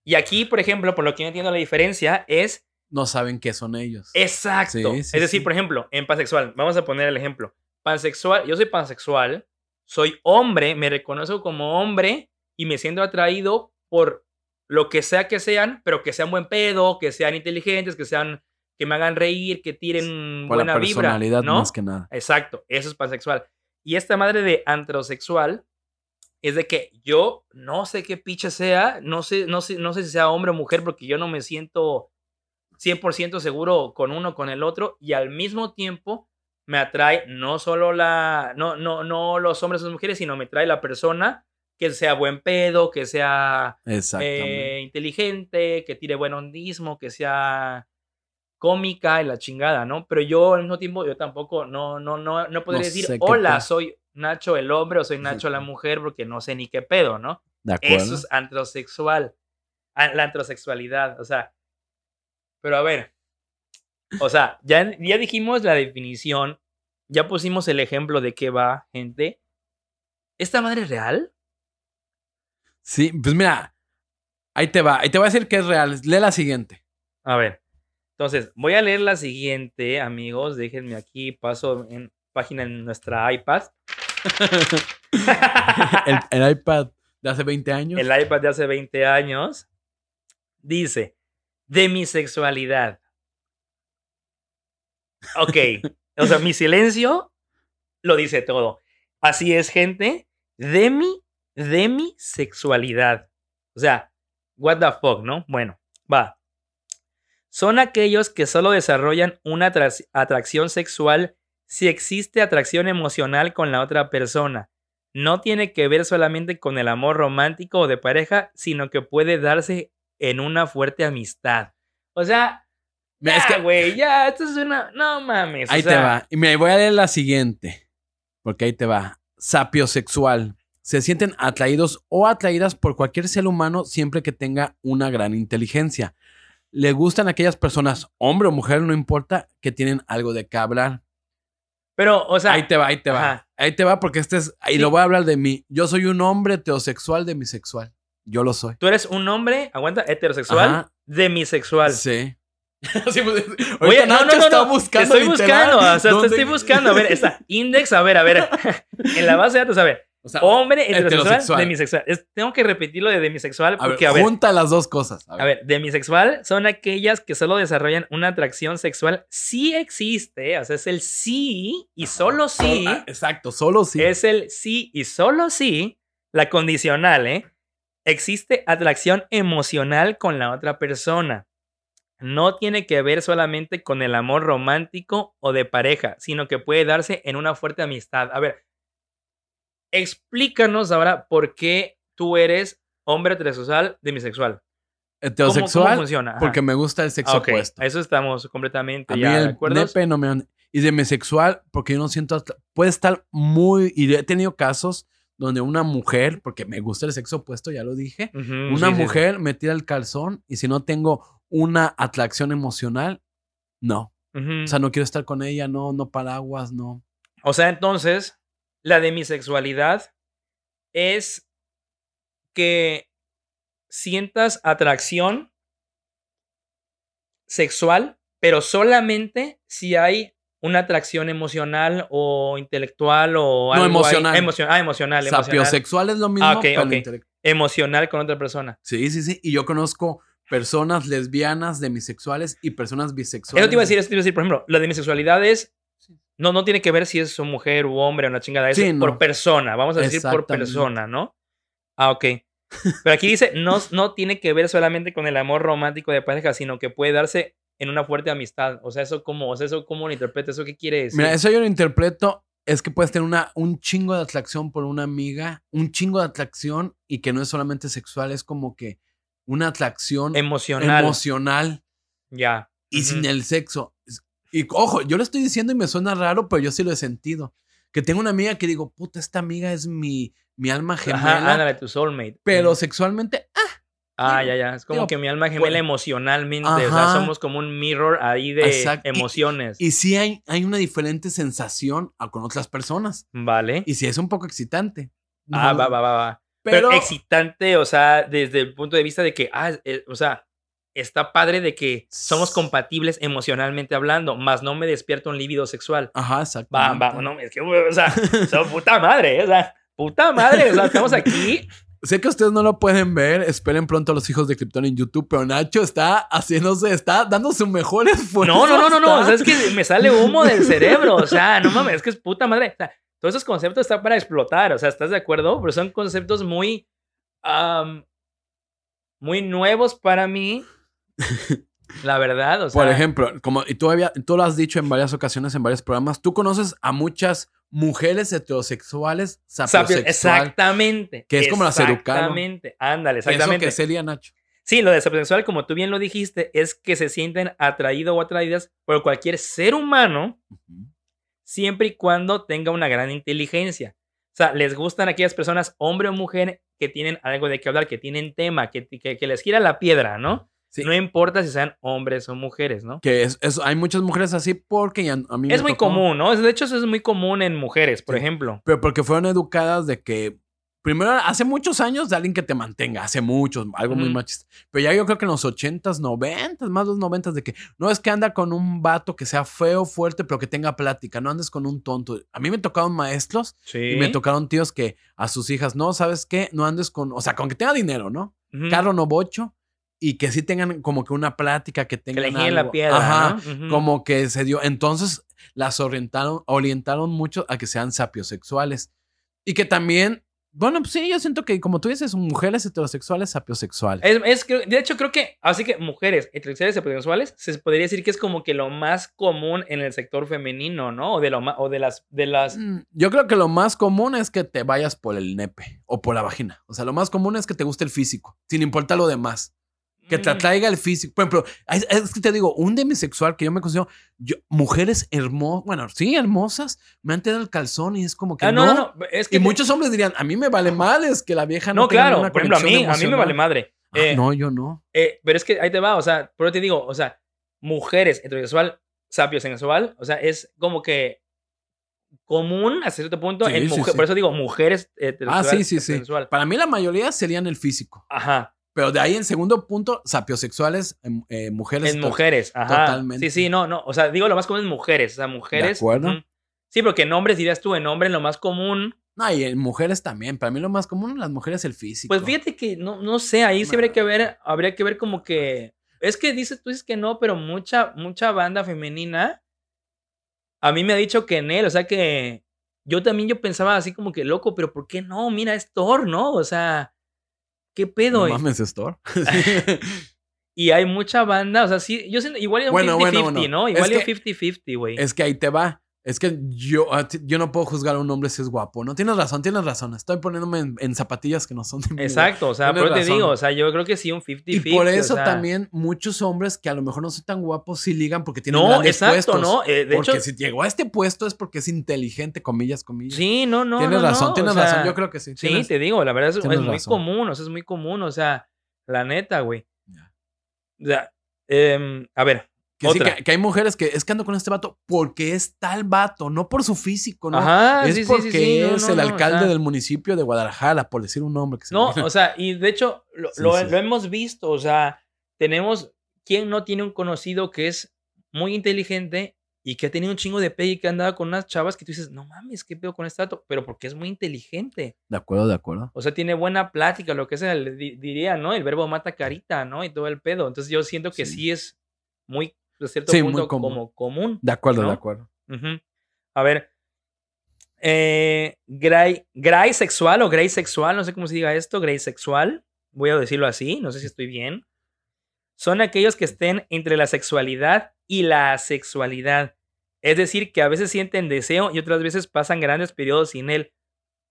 Y aquí, por ejemplo, por lo que yo entiendo la diferencia es No saben qué son ellos. Exacto. Sí, sí, es decir, sí. por ejemplo, en pansexual, vamos a poner el ejemplo. Pansexual, yo soy pansexual, soy hombre, me reconozco como hombre y me siento atraído por lo que sea que sean, pero que sean buen pedo, que sean inteligentes, que sean que me hagan reír, que tiren por la buena vibra, personalidad ¿no? más que nada. Exacto, eso es pansexual. Y esta madre de antrosexual es de que yo no sé qué picha sea, no sé, no sé, no sé si sea hombre o mujer, porque yo no me siento 100% seguro con uno con el otro, y al mismo tiempo me atrae no solo la, no, no, no los hombres o las mujeres, sino me trae la persona que sea buen pedo, que sea eh, inteligente, que tire buen hondismo, que sea cómica y la chingada, ¿no? Pero yo al mismo tiempo, yo tampoco, no, no, no, no podría No decir, hola, soy Nacho el hombre o soy Nacho la mujer, porque no sé ni qué pedo, ¿no? ¿De acuerdo? Eso es antrosexual, la antrosexualidad, o sea, pero a ver, o sea, ya, ya dijimos la definición, ya pusimos el ejemplo de qué va, gente. ¿Esta madre es real? Sí, pues mira, ahí te va. Ahí te voy a decir que es real. Lee la siguiente. A ver, entonces voy a leer la siguiente, amigos. Déjenme aquí, paso en página en nuestra iPad. el, el iPad de hace 20 años. El iPad de hace 20 años. Dice, de mi sexualidad. Ok, o sea, mi silencio lo dice todo. Así es, gente, de mi, de mi sexualidad. O sea, what the fuck, ¿no? Bueno, va. Son aquellos que solo desarrollan una atrac- atracción sexual si existe atracción emocional con la otra persona. No tiene que ver solamente con el amor romántico o de pareja, sino que puede darse en una fuerte amistad. O sea, Mira, es que güey, ya, esto es una. No mames. o ahí te va. Y mira, voy a leer la siguiente. Porque ahí te va. Sapiosexual. Se sienten atraídos o atraídas por cualquier ser humano siempre que tenga una gran inteligencia. Le gustan aquellas personas, hombre o mujer, no importa, que tienen algo de qué hablar. Pero, o sea, ahí te va, ahí te va. ajá. Ahí te va porque este es. Y Sí. lo voy a hablar de mí. Yo soy un hombre heterosexual demisexual. Yo lo soy. tú eres un hombre, aguanta, heterosexual, Ajá. demisexual. Sí. Sí, pues, Oye, no, no, no, está no. buscando estoy literal buscando, o sea, dónde- estoy buscando. A ver, está index, a ver, a ver. en la base de datos, a ver. O sea, Hombre heterosexual, heterosexual. demisexual. Es- tengo que repetir lo de demisexual a ver, porque, a ver, junta las dos cosas. A ver. a ver, demisexual son aquellas que solo desarrollan una atracción sexual. Sí existe, o sea, es el sí y solo sí. Ah, exacto, solo sí. Es el sí y solo sí, la condicional, ¿eh? Existe atracción emocional con la otra persona. No tiene que ver solamente con el amor romántico o de pareja, sino que puede darse en una fuerte amistad. A ver, explícanos ahora por qué tú eres hombre heterosexual demisexual. ¿Cómo, Heterosexual, cómo funciona? Ajá. porque me gusta el sexo Ah, opuesto. Eso estamos completamente A mí ya de el acuerdo. no me... Y demisexual, porque yo no siento... hasta- Puede estar muy... Y he tenido casos donde una mujer, porque me gusta el sexo opuesto, ya lo dije, una mujer me tira el calzón y si no tengo una atracción emocional, no. O sea, no quiero estar con ella, no, no paraguas, no. O sea, entonces, la demisexualidad es que sientas atracción sexual, pero solamente si hay una atracción emocional o intelectual o No, algo ahí- emocional. emocion- ah, emocional, emocional. Sapiosexual es lo mismo, Ah, pero Emocional con otra persona. Sí, sí, sí. Y yo conozco personas lesbianas, demisexuales y personas bisexuales. Eso te iba a decir, eso te iba a decir, por ejemplo, la demisexualidad es no, no tiene que ver si es mujer u hombre o una chingada, es Sí, no. por persona, vamos a decir por persona, ¿no? Ah, ok. Pero aquí dice, no, no tiene que ver solamente con el amor romántico de pareja, sino que puede darse en una fuerte amistad. O sea, eso cómo, o sea, eso cómo lo interpreta, eso qué quiere decir. Mira, eso yo lo interpreto. Es que puedes tener una, un chingo de atracción por una amiga, un chingo de atracción y que no es solamente sexual, es como que una atracción emocional. emocional ya. y Ujú. sin el sexo. Y ojo, yo lo estoy diciendo y me suena raro, pero yo sí lo he sentido. Que tengo una amiga que digo, puta, esta amiga es mi, mi alma gemela, Ajá, ándale, tu soulmate. pero sexualmente, Ah, digo, ya, ya. Es como digo, que mi alma gemela bueno. emocionalmente. O sea, somos como un mirror ahí de Exacto. Y- emociones. y sí hay, hay una diferente sensación a con otras personas. vale. Y sí es un poco excitante. Ah, No, va, va, va, va. Pero, Pero, excitante, o sea, desde el punto de vista de que, ah, eh, o sea, está padre de que somos compatibles emocionalmente hablando, más no me despierta un líbido sexual. Ajá, exacto. Va, va, no, es que, o sea, so, puta madre, o sea, puta madre, o sea, estamos aquí. Sé que ustedes no lo pueden ver, esperen pronto a los hijos de Krypton en YouTube, pero Nacho está haciéndose, está dando su mejor esfuerzo. No, no, no, no, no, o sea, es que me sale humo del cerebro, o sea, no mames, es que es puta madre. O sea, todos esos conceptos están para explotar, o sea, ¿estás de acuerdo? Pero son conceptos muy, am, muy nuevos para mí, la verdad, o sea. Por ejemplo, como y tú, había, tú lo has dicho en varias ocasiones, en varios programas, tú conoces a muchas mujeres heterosexuales sapio- sapiosexual. exactamente. que es como las educaron. Exactamente, ándale, Eso exactamente. que sería Nacho. Sí, lo de sapiosexual, como tú bien lo dijiste, es que se sienten atraídos o atraídas por cualquier ser humano siempre y cuando tenga una gran inteligencia. O sea, les gustan aquellas personas, hombre o mujer, que tienen algo de qué hablar, que tienen tema, que, que, que les gira la piedra, ¿no? Sí. No importa si sean hombres o mujeres, ¿no? Que es, es- hay muchas mujeres así porque ya a mí me Es muy tocó- común, ¿no? De hecho, eso es muy común en mujeres, por Sí. ejemplo. Pero porque fueron educadas de que. Primero, hace muchos años de alguien que te mantenga, hace muchos, algo muy machista. Pero ya yo creo que en los 80s, 90s, más los 90s, de que no es que anda con un vato que sea feo, fuerte, pero que tenga plática, no andes con un tonto. A mí me tocaron maestros Sí. y me tocaron tíos que a sus hijas, no, ¿sabes qué? No andes con, o sea, con que tenga dinero, ¿no? Ujú. Carro no bocho y que sí tengan como que una plática, que que tengan. le giren la algo. piedra, Ajá, como que se dio. Entonces las orientaron, orientaron mucho a que sean sapiosexuales. Y que también, bueno, pues sí, yo siento que como tú dices, mujeres heterosexuales, sapiosexuales. Es, es que- de hecho, creo que, así que mujeres heterosexuales y heterosexuales, se podría decir que es como que lo más común en el sector femenino, ¿no? O de, lo o de las, de las, Mm, Yo creo que lo más común es que te vayas por el nepe o por la vagina. O sea, lo más común es que te guste el físico, sin importar lo demás. Que te atraiga el físico. Por ejemplo, es, es que te digo, un demisexual que yo me considero, yo, mujeres hermosas, bueno, sí, hermosas, me han tirado el calzón y es como que Ah, no, no, no. Es que Y muchos hombres dirían, a mí me vale mal, es que la vieja no No, tenga claro. ninguna Por ejemplo, a mí, a mí me vale madre. Ah, Eh, no, yo no. eh, pero es que ahí te va, o sea, por eso te digo, o sea, mujeres heterosexual, sapiosexual, o sea, es como que común a cierto punto Sí, en sí, mujer, sí. por eso digo mujeres Ah, heterosexual. sí, sí, sí. sapiosexual. Para mí la mayoría serían el físico. Ajá. Pero de ahí en segundo punto, sapiosexuales, eh, mujeres. En mujeres, ajá. totalmente. Sí, sí, no, no. O sea, digo lo más común es mujeres. O sea, mujeres. acuerdo. ujú. Sí, porque en hombres dirías tú, en hombres lo más común. No, y en mujeres también. Para mí lo más común en las mujeres es el físico. Pues fíjate que no, no sé, ahí sí habría que ver, habría que ver como que. Es que dices, tú dices que no, pero mucha, mucha banda femenina a mí me ha dicho que en él, o sea que yo también yo pensaba así como que loco, pero ¿por qué no? Mira, es Thor, ¿no? O sea, ¿qué pedo? No Y- mames, es Thor. Y hay mucha banda, o sea, sí, yo siento, igual es Bueno, 50-50, bueno, bueno. ¿no? Igual es que- 50-50, güey. es que ahí te va. Es que yo, a ti- yo no puedo juzgar a un hombre si es guapo. No tienes razón, tienes razón. Estoy poniéndome en, en zapatillas que no son de mí. Exacto, o sea, eso te razón. digo, o sea, yo creo que sí, un 50-50. Y por o eso sea. también muchos hombres que a lo mejor no son tan guapos sí ligan porque tienen No, grandes exacto, puestos. ¿no? Eh, de porque hecho, si llegó a este puesto es porque es inteligente, comillas, comillas. sí, no, no. tienes no, razón, no, tienes o sea, razón. Yo creo que sí. Sí, tienes- te digo, la verdad es, es muy razón. común, o sea, es muy común, o sea, la neta, güey. Ya. O sea, em, a ver, Que sí, otra. que, que hay mujeres que es que ando con este vato porque es tal vato, no por su físico, ¿no? Ajá, es sí, porque sí, no, es no, el no, o alcalde sea, del municipio de Guadalajara, por decir un nombre que se No, me- o sea, y de hecho, lo, hemos visto, o sea, tenemos, ¿quién no tiene un conocido que es muy inteligente y que ha tenido un chingo de pegue y que ha andado con unas chavas que tú dices, no mames, ¿qué pedo con este dato? Pero porque es muy inteligente. De acuerdo, de acuerdo. O sea, tiene buena plática, lo que sea, di- diría, ¿no? El verbo mata carita, ¿no? Y todo el pedo. Entonces yo siento que sí, es muy, de cierto Sí, muy punto, común. como común. De acuerdo, ¿No? de acuerdo. A ver. Eh, gray, gray sexual o gray sexual, no sé cómo se diga esto, gray sexual, voy a decirlo así, no sé si estoy bien. Son aquellos que estén entre la sexualidad y la asexualidad. Es decir, que a veces sienten deseo y otras veces pasan grandes periodos sin él.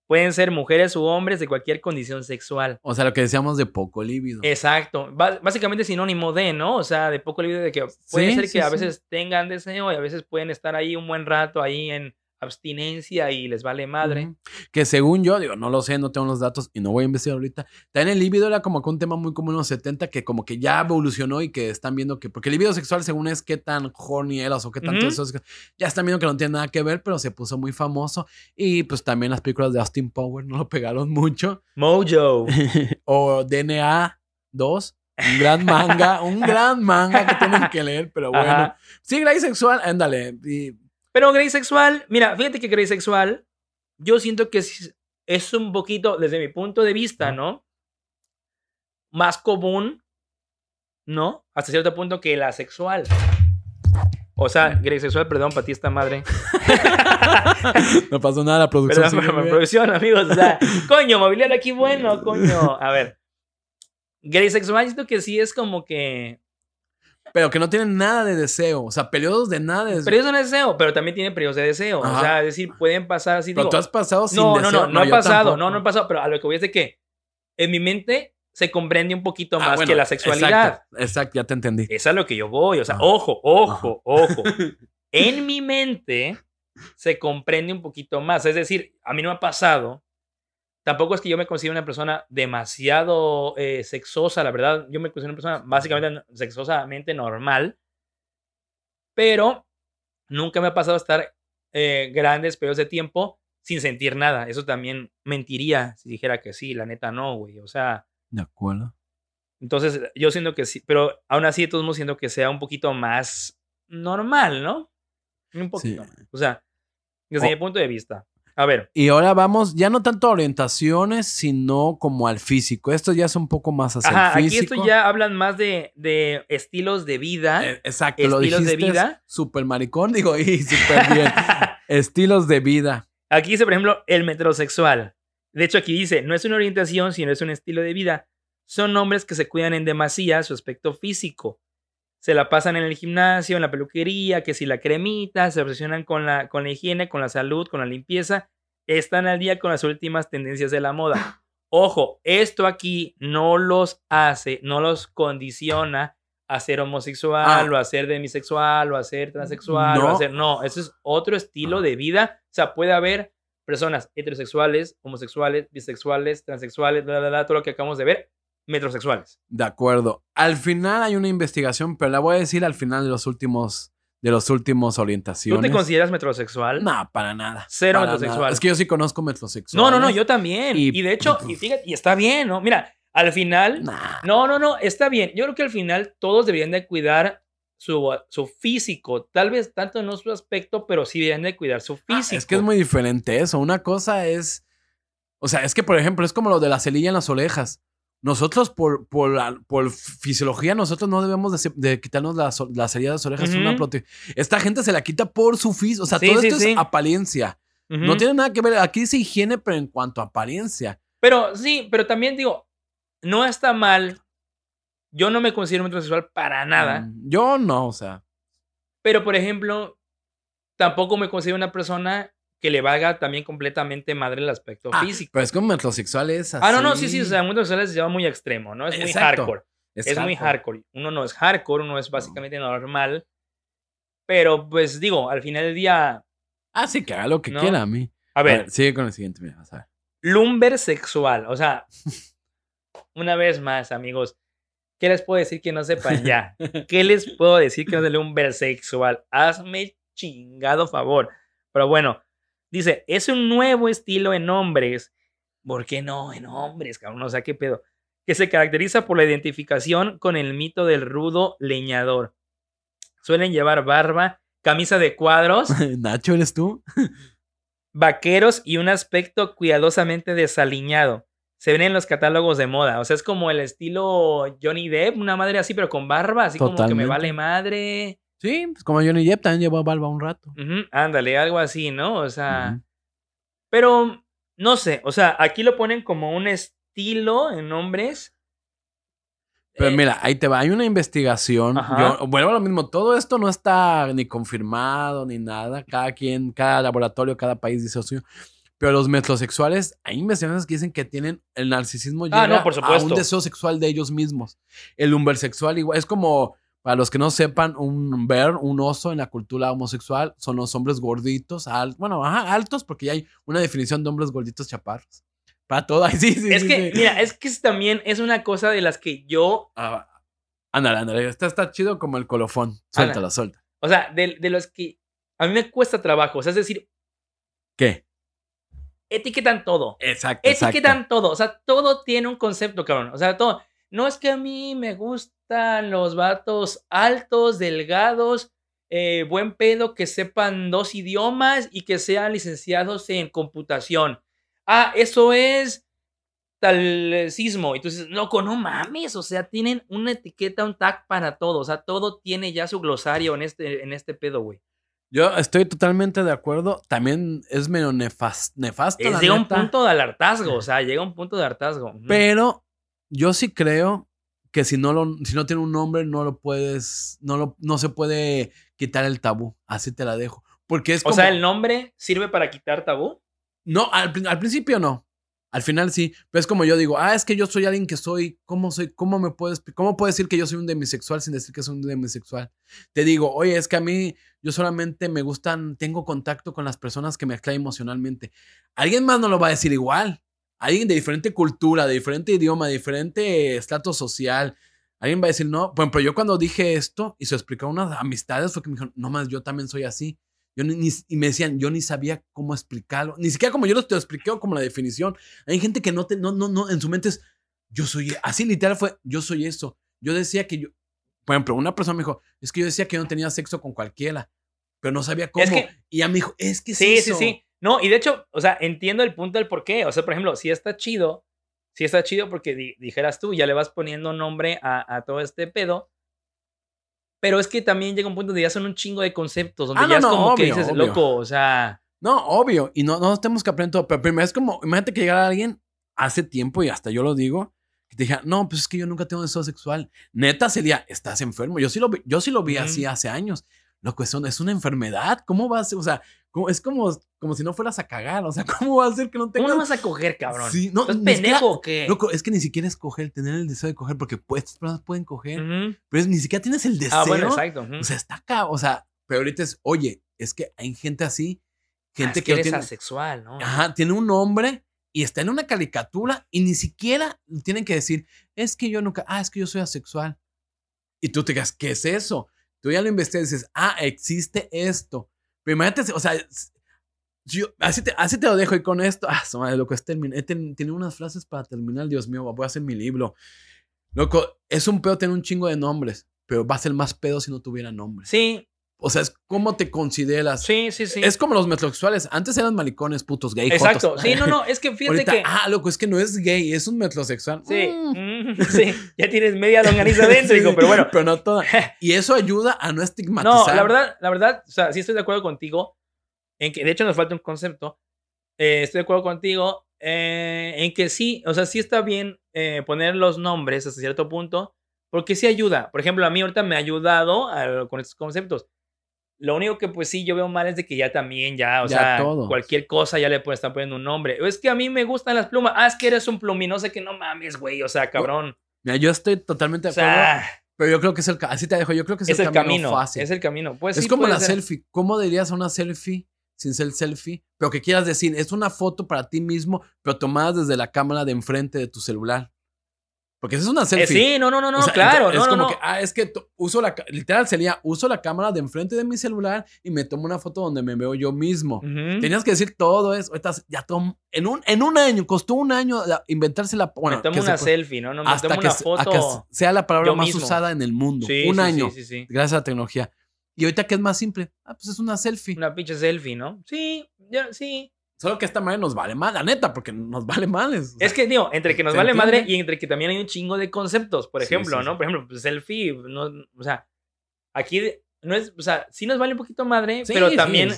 Pueden ser mujeres u hombres de cualquier condición sexual. O sea, lo que decíamos de poco líbido. Exacto. Ba- básicamente sinónimo de, ¿no? O sea, de poco libre de que puede Sí, ser que sí, a sí. veces tengan deseo y a veces pueden estar ahí un buen rato ahí en abstinencia y les vale madre. Que según yo, digo, no lo sé, no tengo los datos y no voy a investigar ahorita. También el líbido era como que un tema muy común en los 70 que como que ya evolucionó y que están viendo que, porque el líbido sexual según es qué tan horny eras o qué tanto eso es, ya están viendo que no tiene nada que ver, pero se puso muy famoso y pues también las películas de Austin Power no lo pegaron mucho. Mojo. o DNA 2, un gran manga, un gran manga que tienen que leer, pero bueno. Ajá. Sí, Grey Sexual, ándale. y- Pero gray sexual, mira, fíjate que gray sexual, yo siento que es, es un poquito, desde mi punto de vista. ¿no? Más común, ¿no? Hasta cierto punto que la sexual. O sea, gray sexual, perdón, para ti esta madre. no pasó nada, la producción. Perdón, sigue bien. producción, amigos. O sea, coño, mobiliario aquí bueno, coño. A ver. Gay sexual, siento que sí es como que. Pero que no tienen nada de deseo. O sea, periodos de nada de deseo. Periodos de deseo, pero también tiene periodos de deseo. O Ajá. sea, es decir, pueden pasar así. Pero digo, tú has pasado sin no, deseo. no, no, no, he yo pasado. tampoco. No, no he pasado. Pero a lo que voy es de que en mi mente se comprende un poquito Ah, más bueno, que la sexualidad. Exacto, exacto, ya te entendí. Es a lo que yo voy. O sea, Ajá. ojo, ojo, ojo. En mi mente se comprende un poquito más. Es decir, a mí no me ha pasado. Tampoco es que yo me considero una persona demasiado eh, sexosa, la verdad. Yo me considero una persona básicamente sexosamente normal. Pero nunca me ha pasado estar eh, grandes periodos de tiempo sin sentir nada. Eso también mentiría si dijera que sí. La neta no, güey. O sea, De acuerdo. entonces, yo siento que sí, pero aún así, de todos modos, siento que sea un poquito más normal, ¿no? Un poquito. Sí. O sea, desde mi punto de vista. A ver, Y ahora vamos, ya no tanto a orientaciones, sino como al físico. Esto ya es un poco más hacia ajá, el aquí físico. esto ya hablan más de, de estilos de vida. Eh, exacto, lo estilos de vida. Super maricón, digo, y súper bien. Estilos de vida. Aquí dice, por ejemplo, el metrosexual. De hecho, aquí dice, no es una orientación, sino es un estilo de vida. Son hombres que se cuidan en demasía su aspecto físico. Se la pasan en el gimnasio, en la peluquería, que si la cremita, se obsesionan con la, con la higiene, con la salud, con la limpieza. Están al día con las últimas tendencias de la moda. Ojo, esto aquí no los hace, no los condiciona a ser homosexual, Ah. o a ser demisexual, o a ser transexual, o a No. ser. No, eso es otro estilo de vida. O sea, puede haber personas heterosexuales, homosexuales, bisexuales, transexuales, bla, bla, bla, todo lo que acabamos de ver, metrosexuales. De acuerdo. Al final hay una investigación, pero la voy a decir al final de los últimos, de los últimos ¿Tú orientaciones. te consideras metrosexual? No, para nada. Cero para metrosexual. nada. Es que yo sí conozco metrosexuales. No, no, no, yo también. Y, Y- de hecho, y fíjate, y está bien, ¿no? Mira, al final, Nah. no, no, no, está bien. Yo creo que al final todos deberían de cuidar su, su físico. Tal vez tanto no su aspecto, pero sí deberían de cuidar su Ah, físico. es que es muy diferente eso. Una cosa es. O sea, es que, por ejemplo, es como lo de la celilla en las orejas. Nosotros, por, por, la- por fisiología, nosotros no debemos de, quitarnos las, cerillas de las orejas. una prote- Esta gente se la quita por su físico. O sea, Sí, todo sí, esto sí. es apariencia. No tiene nada que ver. Aquí dice higiene, pero en cuanto a apariencia. Pero sí, pero también digo, no está mal. Yo no me considero metrosexual para nada. Mm, Yo no, o sea. Pero, por ejemplo, tampoco me considero una persona que le valga también completamente madre el aspecto Ah, físico. Pero es como metrosexual es así. Ah, no, no, sí, sí, o sea, el mundo sexual se lleva muy extremo, ¿no? Es muy Exacto. hardcore. Es, muy hardcore. Uno no es hardcore, uno es básicamente normal. Pero, pues digo, al final del día, Ah, sí, que haga lo que ¿No? quiera a mí. a ver, sigue con el siguiente, mira, vas a ver. lumber sexual. O sea, una vez más, amigos, ¿qué les puedo decir que no sepan ya? ¿Qué les puedo decir que no es de lumber sexual? Hazme chingado favor. Pero bueno, dice, es un nuevo estilo en hombres. ¿Por qué no en hombres, cabrón? O sea, ¿qué pedo? Que se caracteriza por la identificación con el mito del rudo leñador. Suelen llevar barba, camisa de cuadros, Nacho, ¿eres tú? vaqueros y un aspecto cuidadosamente desaliñado. Se ven en los catálogos de moda. O sea, es como el estilo Johnny Depp, una madre así, pero con barba, así como que me vale madre. Sí, pues como Johnny Depp también llevó barba un rato. Ujú, ándale, algo así, ¿no? O sea, pero no sé, o sea, aquí lo ponen como un estilo en hombres. Pero Eh, mira, ahí te va. Hay una investigación. Yo, vuelvo a lo mismo. Todo esto no está ni confirmado ni nada. Cada quien, cada laboratorio, cada país dice lo suyo. Pero los metrosexuales, hay investigaciones que dicen que tienen el narcisismo llega Ah, no, por a un deseo sexual de ellos mismos. El umbersexual igual es como para los que no sepan, un bear, un oso en la cultura homosexual son los hombres gorditos, al- bueno, ajá, altos porque ya hay una definición de hombres gorditos chaparros. Para todo, sí, sí. es sí, que, sí. mira, es que también es una cosa de las que yo, Ah, ándale, ándale, está, está chido como el colofón. Suéltalo, suelta. o sea, de, de los que a mí me cuesta trabajo. O sea, es decir, ¿Qué? etiquetan todo. Exacto, exacto. Etiquetan todo, o sea, todo tiene un concepto, cabrón. O sea, todo. No es que a mí me gustan los vatos altos, delgados, eh, buen pedo, que sepan dos idiomas y que sean licenciados en computación. Ah, eso es tal sismo. Y tú dices, loco, no mames. O sea, tienen una etiqueta, un tag para todo. O sea, todo tiene ya su glosario en este, en este pedo, güey. Yo estoy totalmente de acuerdo. También es medio nefas- nefasto. Es, la llega un punto de hartazgo. O sea, llega un punto de hartazgo. Pero yo sí creo que si no, lo, si no tiene un nombre, no lo puedes. No, lo, no se puede quitar el tabú. Así te la dejo. Porque es O sea, el nombre sirve para quitar tabú. No, al, al principio no. Al final sí. Pero es como yo digo, ah, es que yo soy alguien que soy. ¿Cómo soy? ¿Cómo me puedes ¿Cómo puedo decir que yo soy un demisexual sin decir que soy un demisexual? Te digo, oye, es que a mí yo solamente me gustan, tengo contacto con las personas que me atraen emocionalmente. Alguien más no lo va a decir igual. Alguien de diferente cultura, de diferente idioma, de diferente estrato social. Alguien va a decir, no, bueno, pero yo cuando dije esto y se explicó a unas amistades fue que me dijeron, no más, yo también soy así. Yo ni, ni- y me decían, yo ni sabía cómo explicarlo, ni siquiera como yo lo te lo expliqué o como la definición. Hay gente que no, te, no, no, no, en su mente es, yo soy, así literal fue, yo soy eso. Yo decía que yo, por ejemplo, una persona me dijo, es que yo decía que yo no tenía sexo con cualquiera, pero no sabía cómo. que- y ella me dijo, es que es Sí, eso". sí, sí. No, y de hecho, o sea, entiendo el punto del por qué. O sea, por ejemplo, si está chido, si está chido porque di- dijeras tú, ya le vas poniendo nombre a, a todo este pedo. Pero es que también llega un punto donde ya son un chingo de conceptos, donde Ah, ya no, es no, como que obvio, dices, obvio. loco, o sea. No, obvio, y no, no tenemos que aprender todo, pero primero es como, imagínate que llegara alguien hace tiempo y hasta yo lo digo, que te dijera, no, pues es que yo nunca tengo deseo sexual. Neta sería, estás enfermo. Yo sí lo vi, yo sí lo vi Ujú. así hace años. Loco, eso es una enfermedad. ¿Cómo va a ser? O sea, es como, como si no fueras a cagar. O sea, ¿cómo va a ser que no ¿Cómo tengas? no vas a coger, cabrón? Sí, no, ¿Estás ni siquiera- pendejo o qué? Loco, es que ni siquiera es coger, tener el deseo de coger, porque pues, estas personas pueden coger, pero es- ni siquiera tienes el deseo. Ah, bueno, exacto. O sea, está acá. O sea, pero ahorita es, oye, es que hay gente así, Ah, gente es que, eres tiene, asexual, ¿no? Ajá, tiene un nombre y está en una caricatura y ni siquiera tienen que decir, es que yo nunca, ah, es que yo soy asexual. Y tú te digas, ¿qué es eso? Tú ya lo investigas y dices, ah, existe esto. Pero imagínate, o sea, Yo- así, te, así te lo dejo y con esto. Ah, su madre, loco, es termin- he ten- tiene unas frases para terminar, Dios mío, voy a hacer mi libro. Loco, es un pedo tener un chingo de nombres, pero va a ser más pedo si no tuviera nombres. Sí, O sea, es cómo te consideras. sí, sí, sí. Es como los metrosexuales. Antes eran malicones, putos, gay, Exacto. jotos. Sí, no, no, es que fíjate Ahorita, que. ah, loco, es que no es gay, es un metrosexual. Sí, Mm. mm, sí, ya tienes media longaniza dentro, Sí, pero bueno. Pero no toda. Y eso ayuda a no estigmatizar. No, la verdad, la verdad, o sea, sí estoy de acuerdo contigo en que, de hecho, nos falta un concepto. Eh, estoy de acuerdo contigo eh, en que sí, o sea, sí está bien eh, poner los nombres hasta cierto punto, porque sí ayuda. Por ejemplo, a mí ahorita me ha ayudado a- con estos conceptos. Lo único que pues sí yo veo mal es de que ya también, ya, o Ya sea, todo. cualquier cosa ya le pueden estar poniendo un nombre. Es que a mí me gustan las plumas. Ah, es que eres un plumín, no sé qué, no mames, güey, o sea, cabrón. Mira, yo estoy totalmente de acuerdo. sea, pero yo creo que es el. Así te dejo. Yo creo que es, es el camino, fácil. es el camino. Pues es sí, como la ser. selfie. ¿Cómo dirías a una selfie sin ser selfie? Pero que quieras decir, es una foto para ti mismo, pero tomada desde la cámara de enfrente de tu celular. Porque es una Eh, selfie. sí, no, no, no, no, sea, claro, es no, como no. que, ah, es que uso la, literal sería, uso la cámara de enfrente de mi celular y me tomo una foto donde me veo yo mismo. Ujú. Tenías que decir todo eso. Ahorita ya tom- en un, en un año, costó un año inventarse la, bueno, me tomo que se una puede- selfie, ¿no? no me hasta tomo que, una se- foto. a que sea la palabra más mismo. usada en el mundo. Sí, un sí, año, sí. gracias a la tecnología. Y ahorita que es más simple, ah, pues es una selfie. Una pinche selfie, ¿no? Sí, ya, sí. Solo que esta madre nos vale mal, la neta, porque nos vale mal. Es, Es que, digo, entre que nos ¿se vale madre entiende? y entre que también hay un chingo de conceptos, por ejemplo, sí, ¿no? sí. Por ejemplo, pues, selfie, no, o sea, aquí no es, o sea, sí nos vale un poquito madre, pero también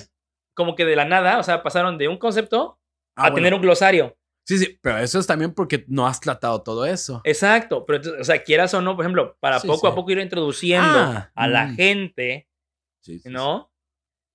como que de la nada, o sea, pasaron de un concepto Ah, a bueno. tener un glosario. Sí, sí, pero eso es también porque no has tratado todo eso. Exacto, pero o sea, quieras o no, por ejemplo, para poco a poco ir introduciendo Ah, a la mm. gente. ¿no?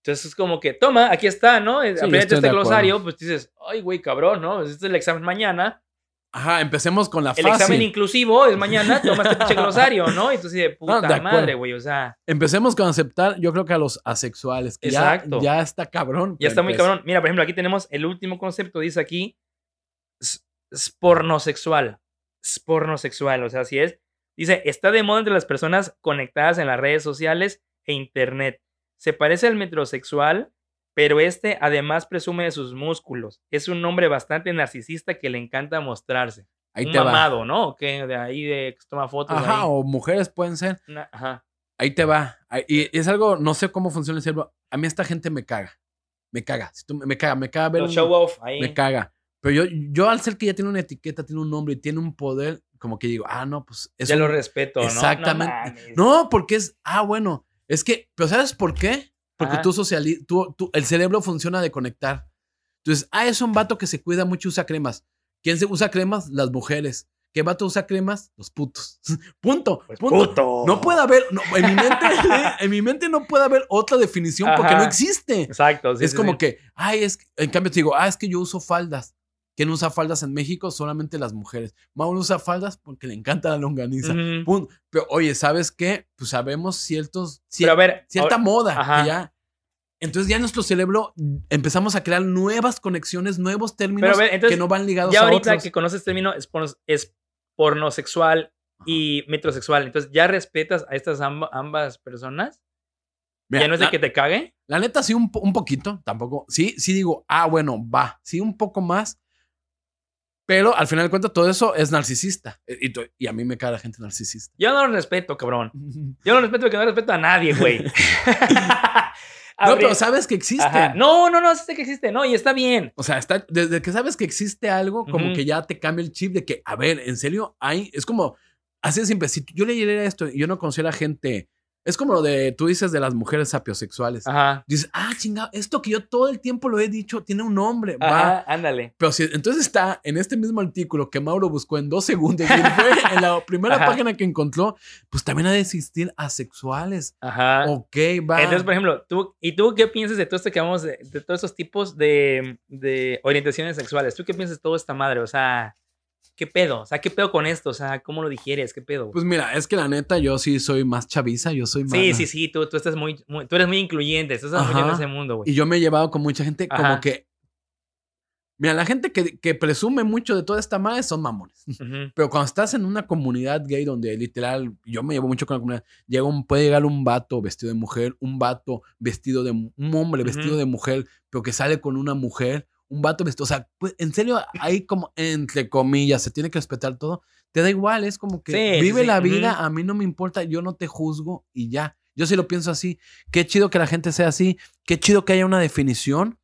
Entonces es como que, toma, aquí está, ¿no? Aprende estoy este glosario, pues dices, ay, güey, cabrón, ¿no? Este es el examen mañana. Ajá, empecemos con la El fácil. examen inclusivo es mañana, toma este pinche glosario, ¿no? Y entonces de puta de madre, güey, o sea, Empecemos con aceptar, yo creo que a los asexuales. Que ya, Exacto. ya está cabrón. ya está muy cabrón. Mira, por ejemplo, aquí tenemos el último concepto, dice aquí, pornosexual. Pornosexual, o sea, así es. Dice, está de moda entre las personas conectadas en las redes sociales e internet. Se parece al metrosexual, pero este además presume de sus músculos. Es un hombre bastante narcisista que le encanta mostrarse. Ahí un te va. ¿no? Que de ahí de que toma fotos. Ajá, ahí. o mujeres pueden ser. Una- ajá. Ahí te va. Y es algo, no sé cómo funciona el cerebro. A mí esta gente me caga. Me caga. Si tú, me caga, me caga ver. Los show off ahí. me caga. Pero yo, yo al ser que ya tiene una etiqueta, tiene un nombre y tiene un poder, como que digo, ah, no, pues es ya un- lo respeto, ¿no? Exactamente. No, porque es, ah, bueno, es que, pero ¿sabes por qué? Porque Ajá. tú socializas, tú, tú- el cerebro funciona de conectar. Entonces, ah, es un vato que se cuida mucho y usa cremas. ¿Quién se usa cremas? Las mujeres. ¿Qué vato usa cremas? Los putos. punto. Pues punto. puto. No puede haber, no, en, mi mente, en mi mente no puede haber otra definición porque no existe. Exacto. sí, es sí, como sí. que, ay, es, en cambio te digo, ah, es que yo uso faldas. ¿Quién usa faldas en México? Solamente las mujeres. Mauro usa faldas porque le encanta la longaniza. Ujú. Punto. Pero oye, ¿sabes qué? Pues sabemos ciertos, cier- ver, cierta ahora- moda que ajá. ya. Entonces ya nuestro cerebro mm, empezamos a crear nuevas conexiones, nuevos términos ver, entonces, que no van ligados ya a ahorita otros. que conoces el término es, porno- es pornosexual y metrosexual, entonces ya respetas a estas amba- ambas personas. Mira, ya no es de que te cague. la neta sí un, un poquito, tampoco. Sí, sí digo, ah, bueno, va, sí un poco más. Pero al final de cuentas todo eso es narcisista. Eh, Y, y a mí me cae la gente narcisista. Yo no lo respeto, cabrón. Yo no respeto porque no respeto a nadie, güey. No, pero sabes que existe. Ajá. No, no, no, sé que existe, no, y está bien. O sea, está, desde que sabes que existe algo, como Ujú. que ya te cambia el chip de que, a ver, en serio, hay, es como, así de simple, si yo leyera esto y yo no conociera gente, es como lo de, tú dices de las mujeres sapiosexuales. Ajá. Dices, ah, chingado, esto que yo todo el tiempo lo he dicho tiene un nombre, va. Ajá, ándale. Pero si entonces está en este mismo artículo que Mauro buscó en dos segundos y fue en la primera Ajá. página que encontró, pues también ha de existir asexuales. Ajá. Ok, va. Entonces, por ejemplo, tú, ¿y tú qué piensas de todo esto que vamos de, de todos estos tipos de, de orientaciones sexuales? ¿Tú qué piensas de toda esta madre? O sea, ¿qué pedo? O sea, ¿qué pedo con esto? O sea, ¿cómo lo digieres? ¿Qué pedo? Pues mira, es que la neta yo sí soy más chaviza, yo soy más... sí, sí, sí, tú, tú estás muy, muy- tú eres muy incluyente, tú estás muy en ese mundo, güey. Y yo me he llevado con mucha gente como Ajá. que Mira, la gente que, que presume mucho de toda esta madre son mamones. Ujú. Pero cuando estás en una comunidad gay donde literal, yo me llevo mucho con la comunidad, llega un, puede llegar un vato vestido de mujer, un vato vestido de, un hombre vestido Ujú. de mujer, pero que sale con una mujer, un vato vestido, o sea, pues, en serio, hay como, entre comillas, se tiene que respetar todo, te da igual, es como que Sí, vive sí, la vida, a mí no me importa, yo no te juzgo y ya. Yo sí lo pienso así, qué chido que la gente sea así, qué chido que haya una definición,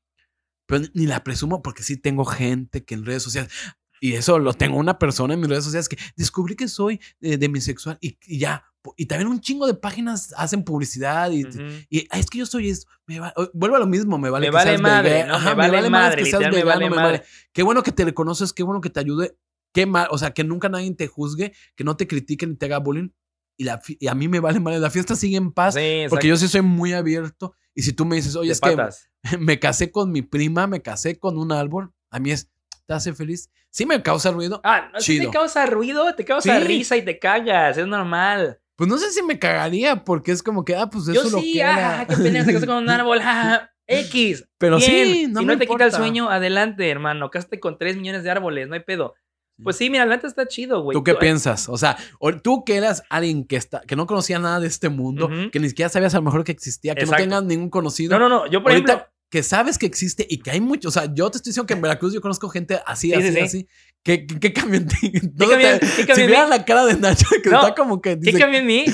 pero ni la presumo porque sí tengo gente que en redes sociales, y eso lo tengo una persona en mis redes sociales que descubrí que soy eh, demisexual y, y ya. Y también un chingo de páginas hacen publicidad y, Ujú. y "Ay, es que yo soy esto. Me va- vuelvo a lo mismo, me vale Me que vale seas madre, vegano. ¿no? Ajá, Me vale madre, que seas literal, me vegano, vale me madre. Qué bueno que te reconoces, qué bueno que te ayude. Qué mal, o sea, que nunca nadie te juzgue, que no te critiquen ni te haga bullying. Y, la, fi- y a mí me vale madre. La fiesta sigue en paz Sí, porque yo sí soy muy abierto. Y si tú me dices, oye, De es que me casé con mi prima, me casé con un árbol, a mí es, ¿te hace feliz? Sí me causa ruido. Ah, no, si Chido. te causa ruido, te causa Sí. risa y te cagas, es normal. Pues no sé si me cagaría porque es como que, ah, pues eso Yo lo sí, que ah, qué pena, te casas con un árbol, ah, X. Pero Bien. sí, no si me no te quita el sueño, adelante, hermano. Cásate con 3 millones de árboles, no hay pedo. Pues sí, mira, la neta está chido, güey. ¿Tú qué Tú- piensas? O sea, tú que eras alguien que, está, que no conocía nada de este mundo, que ni siquiera sabías a lo mejor que existía, que Exacto. no tengas ningún conocido. No, no, no. Yo, por Ahorita ejemplo. Que sabes que existe y que hay mucho, o sea, yo te estoy diciendo que en Veracruz yo conozco gente así, Sí, así, sí, sí. así. ¿Qué, qué, qué cambió en ti? No cambió- te- qué si cambió en vieran mí? la cara de Nacho, que No, está como que ¿Qué cambió en mí?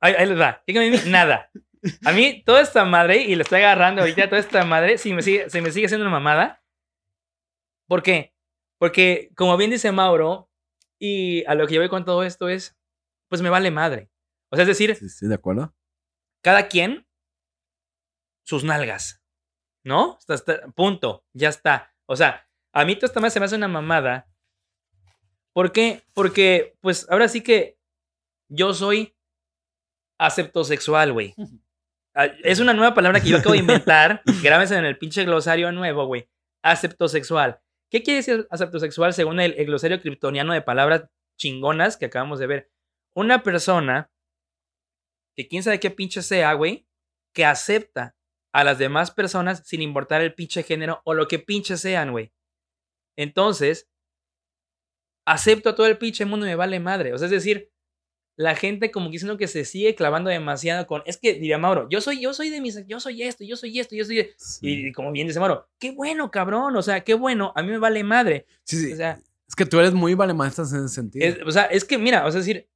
Ahí, ahí les va. ¿Qué cambió en mí? Nada. A mí, toda esta madre, y le estoy agarrando ahorita, toda esta madre, si me sigue, se me sigue haciendo una mamada. ¿Por qué? Porque, como bien dice Mauro, y a lo que yo voy con todo esto es, pues me vale madre. O sea, es decir, Sí, sí, de acuerdo. cada quien sus nalgas. ¿No? Hasta- punto. Ya está. O sea, a mí todo esta madre se me hace una mamada. ¿Por qué? Porque, pues, ahora sí que yo soy aceptosexual, güey. Ah, Es una nueva palabra que yo acabo de inventar. Grábense en el pinche glosario nuevo, güey. Aceptosexual. ¿Qué quiere decir aceptosexual según el, el glosario kryptoniano de palabras chingonas que acabamos de ver? Una persona que quién sabe qué pinche sea, güey, que acepta a las demás personas sin importar el pinche género o lo que pinche sean, güey. Entonces, acepto a todo el pinche mundo y me vale madre. O sea, es decir, la gente como que diciendo que se sigue clavando demasiado con, es que diría Mauro, yo soy, yo soy de mis, yo soy esto, yo soy esto, yo soy, y, y como bien dice Mauro, qué bueno, cabrón, o sea, qué bueno, a mí me vale madre. Sí, sí. O sea, es que tú eres muy vale en ese sentido. es, o sea, es que mira, o sea, es decir,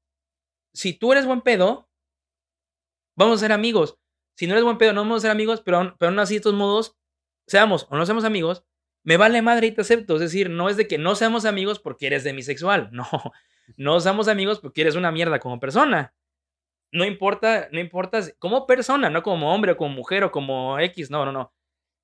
si tú eres buen pedo, vamos a ser amigos. Si no eres buen pedo, no vamos a ser amigos, pero, pero aún así, de todos modos, seamos o no seamos amigos, me vale madre y te acepto. Es decir, no es de que no seamos amigos porque eres demisexual. No, no seamos amigos porque eres una mierda como persona. No importa, no importa como persona, no como hombre o como mujer o como X. No, no, no.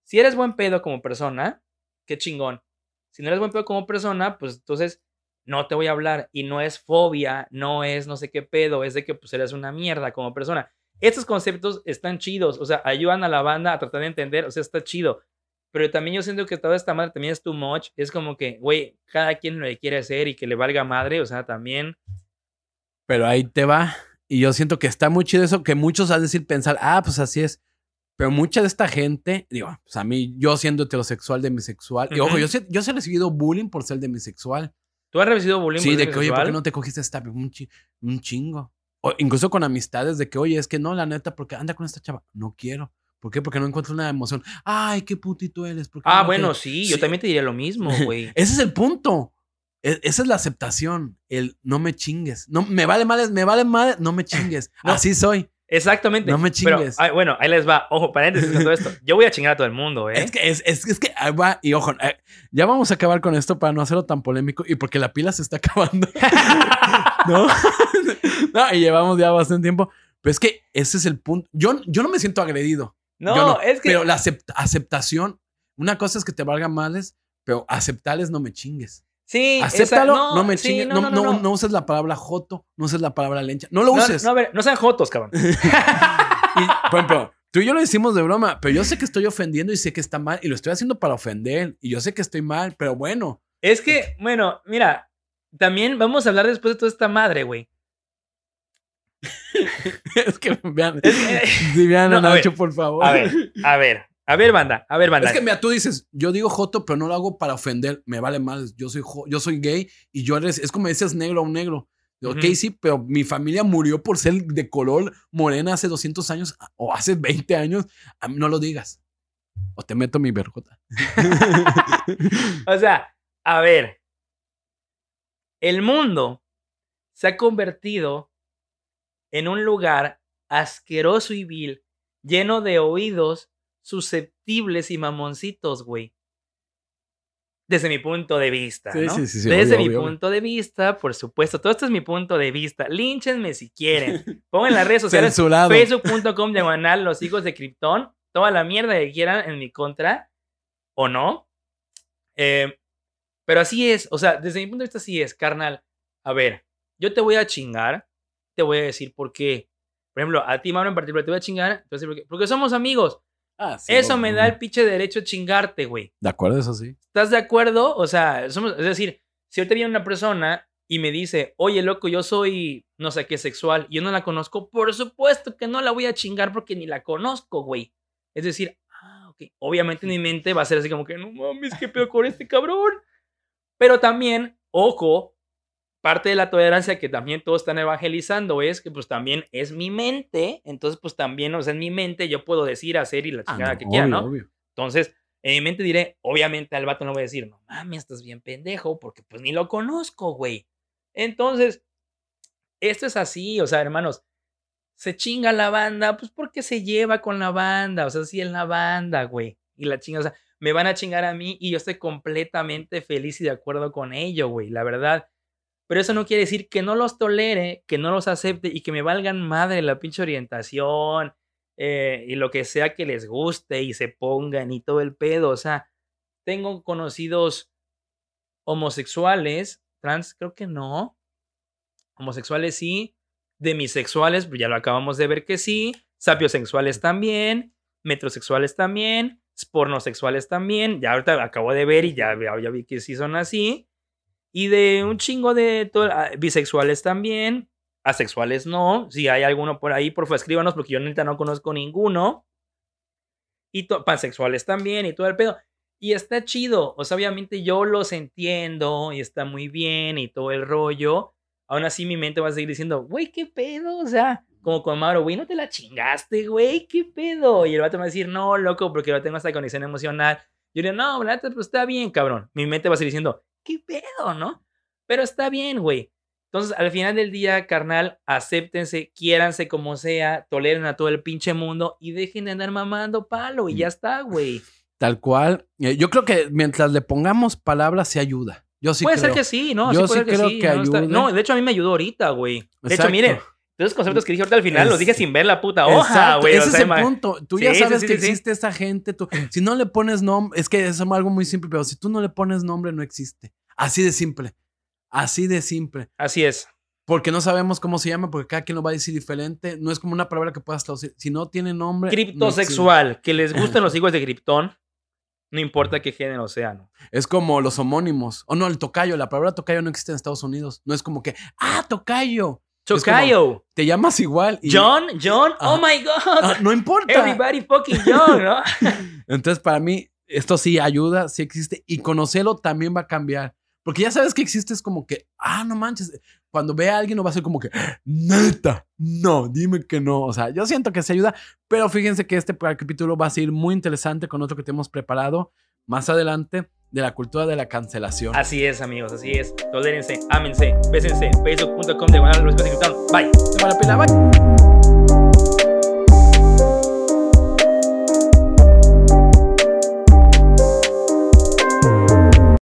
Si eres buen pedo como persona, qué chingón. Si no eres buen pedo como persona, pues entonces no te voy a hablar. Y no es fobia, no es no sé qué pedo, es de que pues eres una mierda como persona. Estos conceptos están chidos, o sea, ayudan a la banda a tratar de entender, o sea, está chido. Pero también yo siento que toda esta madre también es too much. Es como que, güey, cada quien lo que quiere hacer y que le valga madre, o sea, también. Pero ahí te va. Y yo siento que está muy chido eso, que muchos al decir pensar, ah, pues así es. Pero mucha de esta gente, digo, pues a mí, yo siendo heterosexual, demisexual, y ojo, yo, sé- yo he recibido bullying por ser demisexual. ¿Tú has recibido bullying? Sí, por de que, oye, ¿por qué no te cogiste esta? Un, chi- un chingo. O incluso con amistades de que, oye, es que no, la neta, porque anda con esta chava. No quiero. ¿Por qué? Porque no encuentro una emoción. Ay, qué putito eres. ¿por qué Ah, no bueno, te-?" sí, yo también te diría lo mismo, güey. Ese es el punto. E- esa es la aceptación. El no me chingues. No, me vale mal, me vale mal, no me chingues. No. Así soy. Exactamente. No me Pero, chingues. ay, bueno, ahí les va. Ojo, paréntesis con todo esto. Yo voy a chingar a todo el mundo, ¿eh? Es que, es, es- es que ahí va, y ojo, eh, ya vamos a acabar con esto para no hacerlo tan polémico y porque la pila se está acabando. ¿No? no, y llevamos ya bastante tiempo. Pero es que ese es el punto. Yo, yo no me siento agredido. no, no, es que. Pero la acept- aceptación, una cosa es que te valga males, pero aceptales no me chingues. sí, esa- Acéptalo, no, me sí, chingues. no, No, uses la palabra joto, no uses la palabra lencha. No lo uses. no, a ver, no sean jotos, cabrón. Y, por ejemplo, tú y yo lo decimos de broma, pero yo sé que estoy ofendiendo y sé que está mal y lo estoy haciendo para ofender. Y yo sé que estoy mal, pero bueno. Es que, bueno, mira, también vamos a hablar después de toda esta madre, güey. es que vean. Es que- Sí, vean No, a Nacho, ver, por favor. A ver, a ver, a ver, banda, a ver, banda. Es que mira, tú dices, yo digo joto, pero no lo hago para ofender. Me vale mal. Yo soy, yo soy gay y yo eres, es como decías negro a un negro. Digo, Ok, sí, pero mi familia murió por ser de color morena hace 200 años o hace 20 años. A mí no lo digas. O te meto mi vergota. O sea, a ver. El mundo se ha convertido en un lugar asqueroso y vil, lleno de oídos susceptibles y mamoncitos, güey. Desde mi punto de vista, Sí, ¿no? sí, sí, Desde obvio, mi obvio, punto de vista, por supuesto. Todo esto es mi punto de vista. Línchenme si quieren. Pongan en las redes sociales. Facebook.com diagonal los hijos de Krypton. Toda la mierda que quieran en mi contra. O no. Eh, pero así es. O sea, desde mi punto de vista así es, carnal. A ver, yo te voy a chingar. Te voy a decir por qué. Por ejemplo, a ti, Mauro, en particular, te voy a chingar. te voy a decir por qué. Porque somos amigos. Ah, sí, Eso me da el pinche derecho a chingarte, güey. De acuerdo, eso sí. ¿Estás de acuerdo? O sea, somos, es decir, si ahorita viene una persona y me dice, oye, loco, yo soy no sé qué sexual y yo no la conozco, por supuesto que no la voy a chingar porque ni la conozco, güey. Es decir, ah, ok. Obviamente en mi mente va a ser así como que, no mames, qué peor con este cabrón. Pero también, ojo, parte de la tolerancia que también todos están evangelizando es que pues también es mi mente, entonces pues también, o sea, en mi mente yo puedo decir, hacer y la Ah, chingada no, que quiera, ¿no? obvio. Entonces, en mi mente diré, obviamente al vato no voy a decir, no mames, estás bien pendejo, porque pues ni lo conozco, güey. Entonces, esto es así, o sea, hermanos, se chinga la banda, pues porque se lleva con la banda, o sea, sí en la banda, güey. Y la chinga, o sea, me van a chingar a mí y yo estoy completamente feliz y de acuerdo con ello, güey, la verdad. Pero eso no quiere decir que no los tolere, que no los acepte y que me valgan madre la pinche orientación eh, y lo que sea que les guste y se pongan y todo el pedo. O sea, tengo conocidos homosexuales, trans creo que no. Homosexuales sí. Demisexuales, pues ya lo acabamos de ver que sí. Sapiosexuales también. Metrosexuales también. Pornosexuales también. Ya ahorita acabo de ver y ya, ya, ya vi que sí son así. Y de un chingo de ah, bisexuales también. Asexuales no. Si hay alguno por ahí, por favor, escríbanos porque yo neta no conozco ninguno. Y pansexuales también y todo el pedo. Y está chido. O sea, obviamente yo los entiendo y está muy bien y todo el rollo. Aún así mi mente va a seguir diciendo, güey, ¿qué pedo? O sea, como con Mauro, güey, no te la chingaste, güey, ¿qué pedo? Y el vato va a decir, no, loco, porque yo tengo esta condición emocional. Yo diría, no, la pues está bien, cabrón. Mi mente va a seguir diciendo, ¿qué pedo, no? Pero está bien, güey. Entonces, al final del día, carnal, acéptense, quiéranse como sea, toleren a todo el pinche mundo y dejen de andar mamando palo y ya está, güey. Tal cual. Eh, Yo creo que mientras le pongamos palabras, se ayuda. Yo sí puede creo. ser que sí, ¿no? Yo sí, puede sí creo sí, que ¿no? Está- ayude. No, de hecho, a mí me ayudó ahorita, güey. De hecho, miren, los conceptos que dije ahorita al final los dije Es- sin ver la puta hoja, güey. o ese sea, es el punto. Tú ya sabes sí, que sí, existe esa gente. tú- si no le pones nombre, es que es algo muy simple, pero si tú no le pones nombre, no existe. Así de simple. Así de simple. Así es. Porque no sabemos cómo se llama, porque cada quien lo va a decir diferente. No es como una palabra que puedas traducir. Si no tiene nombre. no. Criptosexual, que les gusten los hijos de Krypton, no importa qué género sea, ¿no? es como los homónimos. O no, el tocayo. La palabra tocayo no existe en Estados Unidos. No es como que, ah, tocayo. Es como- Chocayo, Te llamas igual. y- John, John, oh my god, Ah, no importa. everybody fucking John, ¿no? Entonces, para mí, esto sí ayuda, sí existe. Y conocerlo también va a cambiar. Porque ya sabes que existe, es como que, ah, no manches. Cuando ve a alguien, no va a ser como que, neta, no, dime que no. O sea, yo siento que se ayuda. Pero fíjense que este capítulo va a ser muy interesante con otro que tenemos preparado más adelante de la cultura de la cancelación. Así es, amigos, así es. Tolérense, ámense, bésense, facebook.com de. Bye. Se va la pena, bye.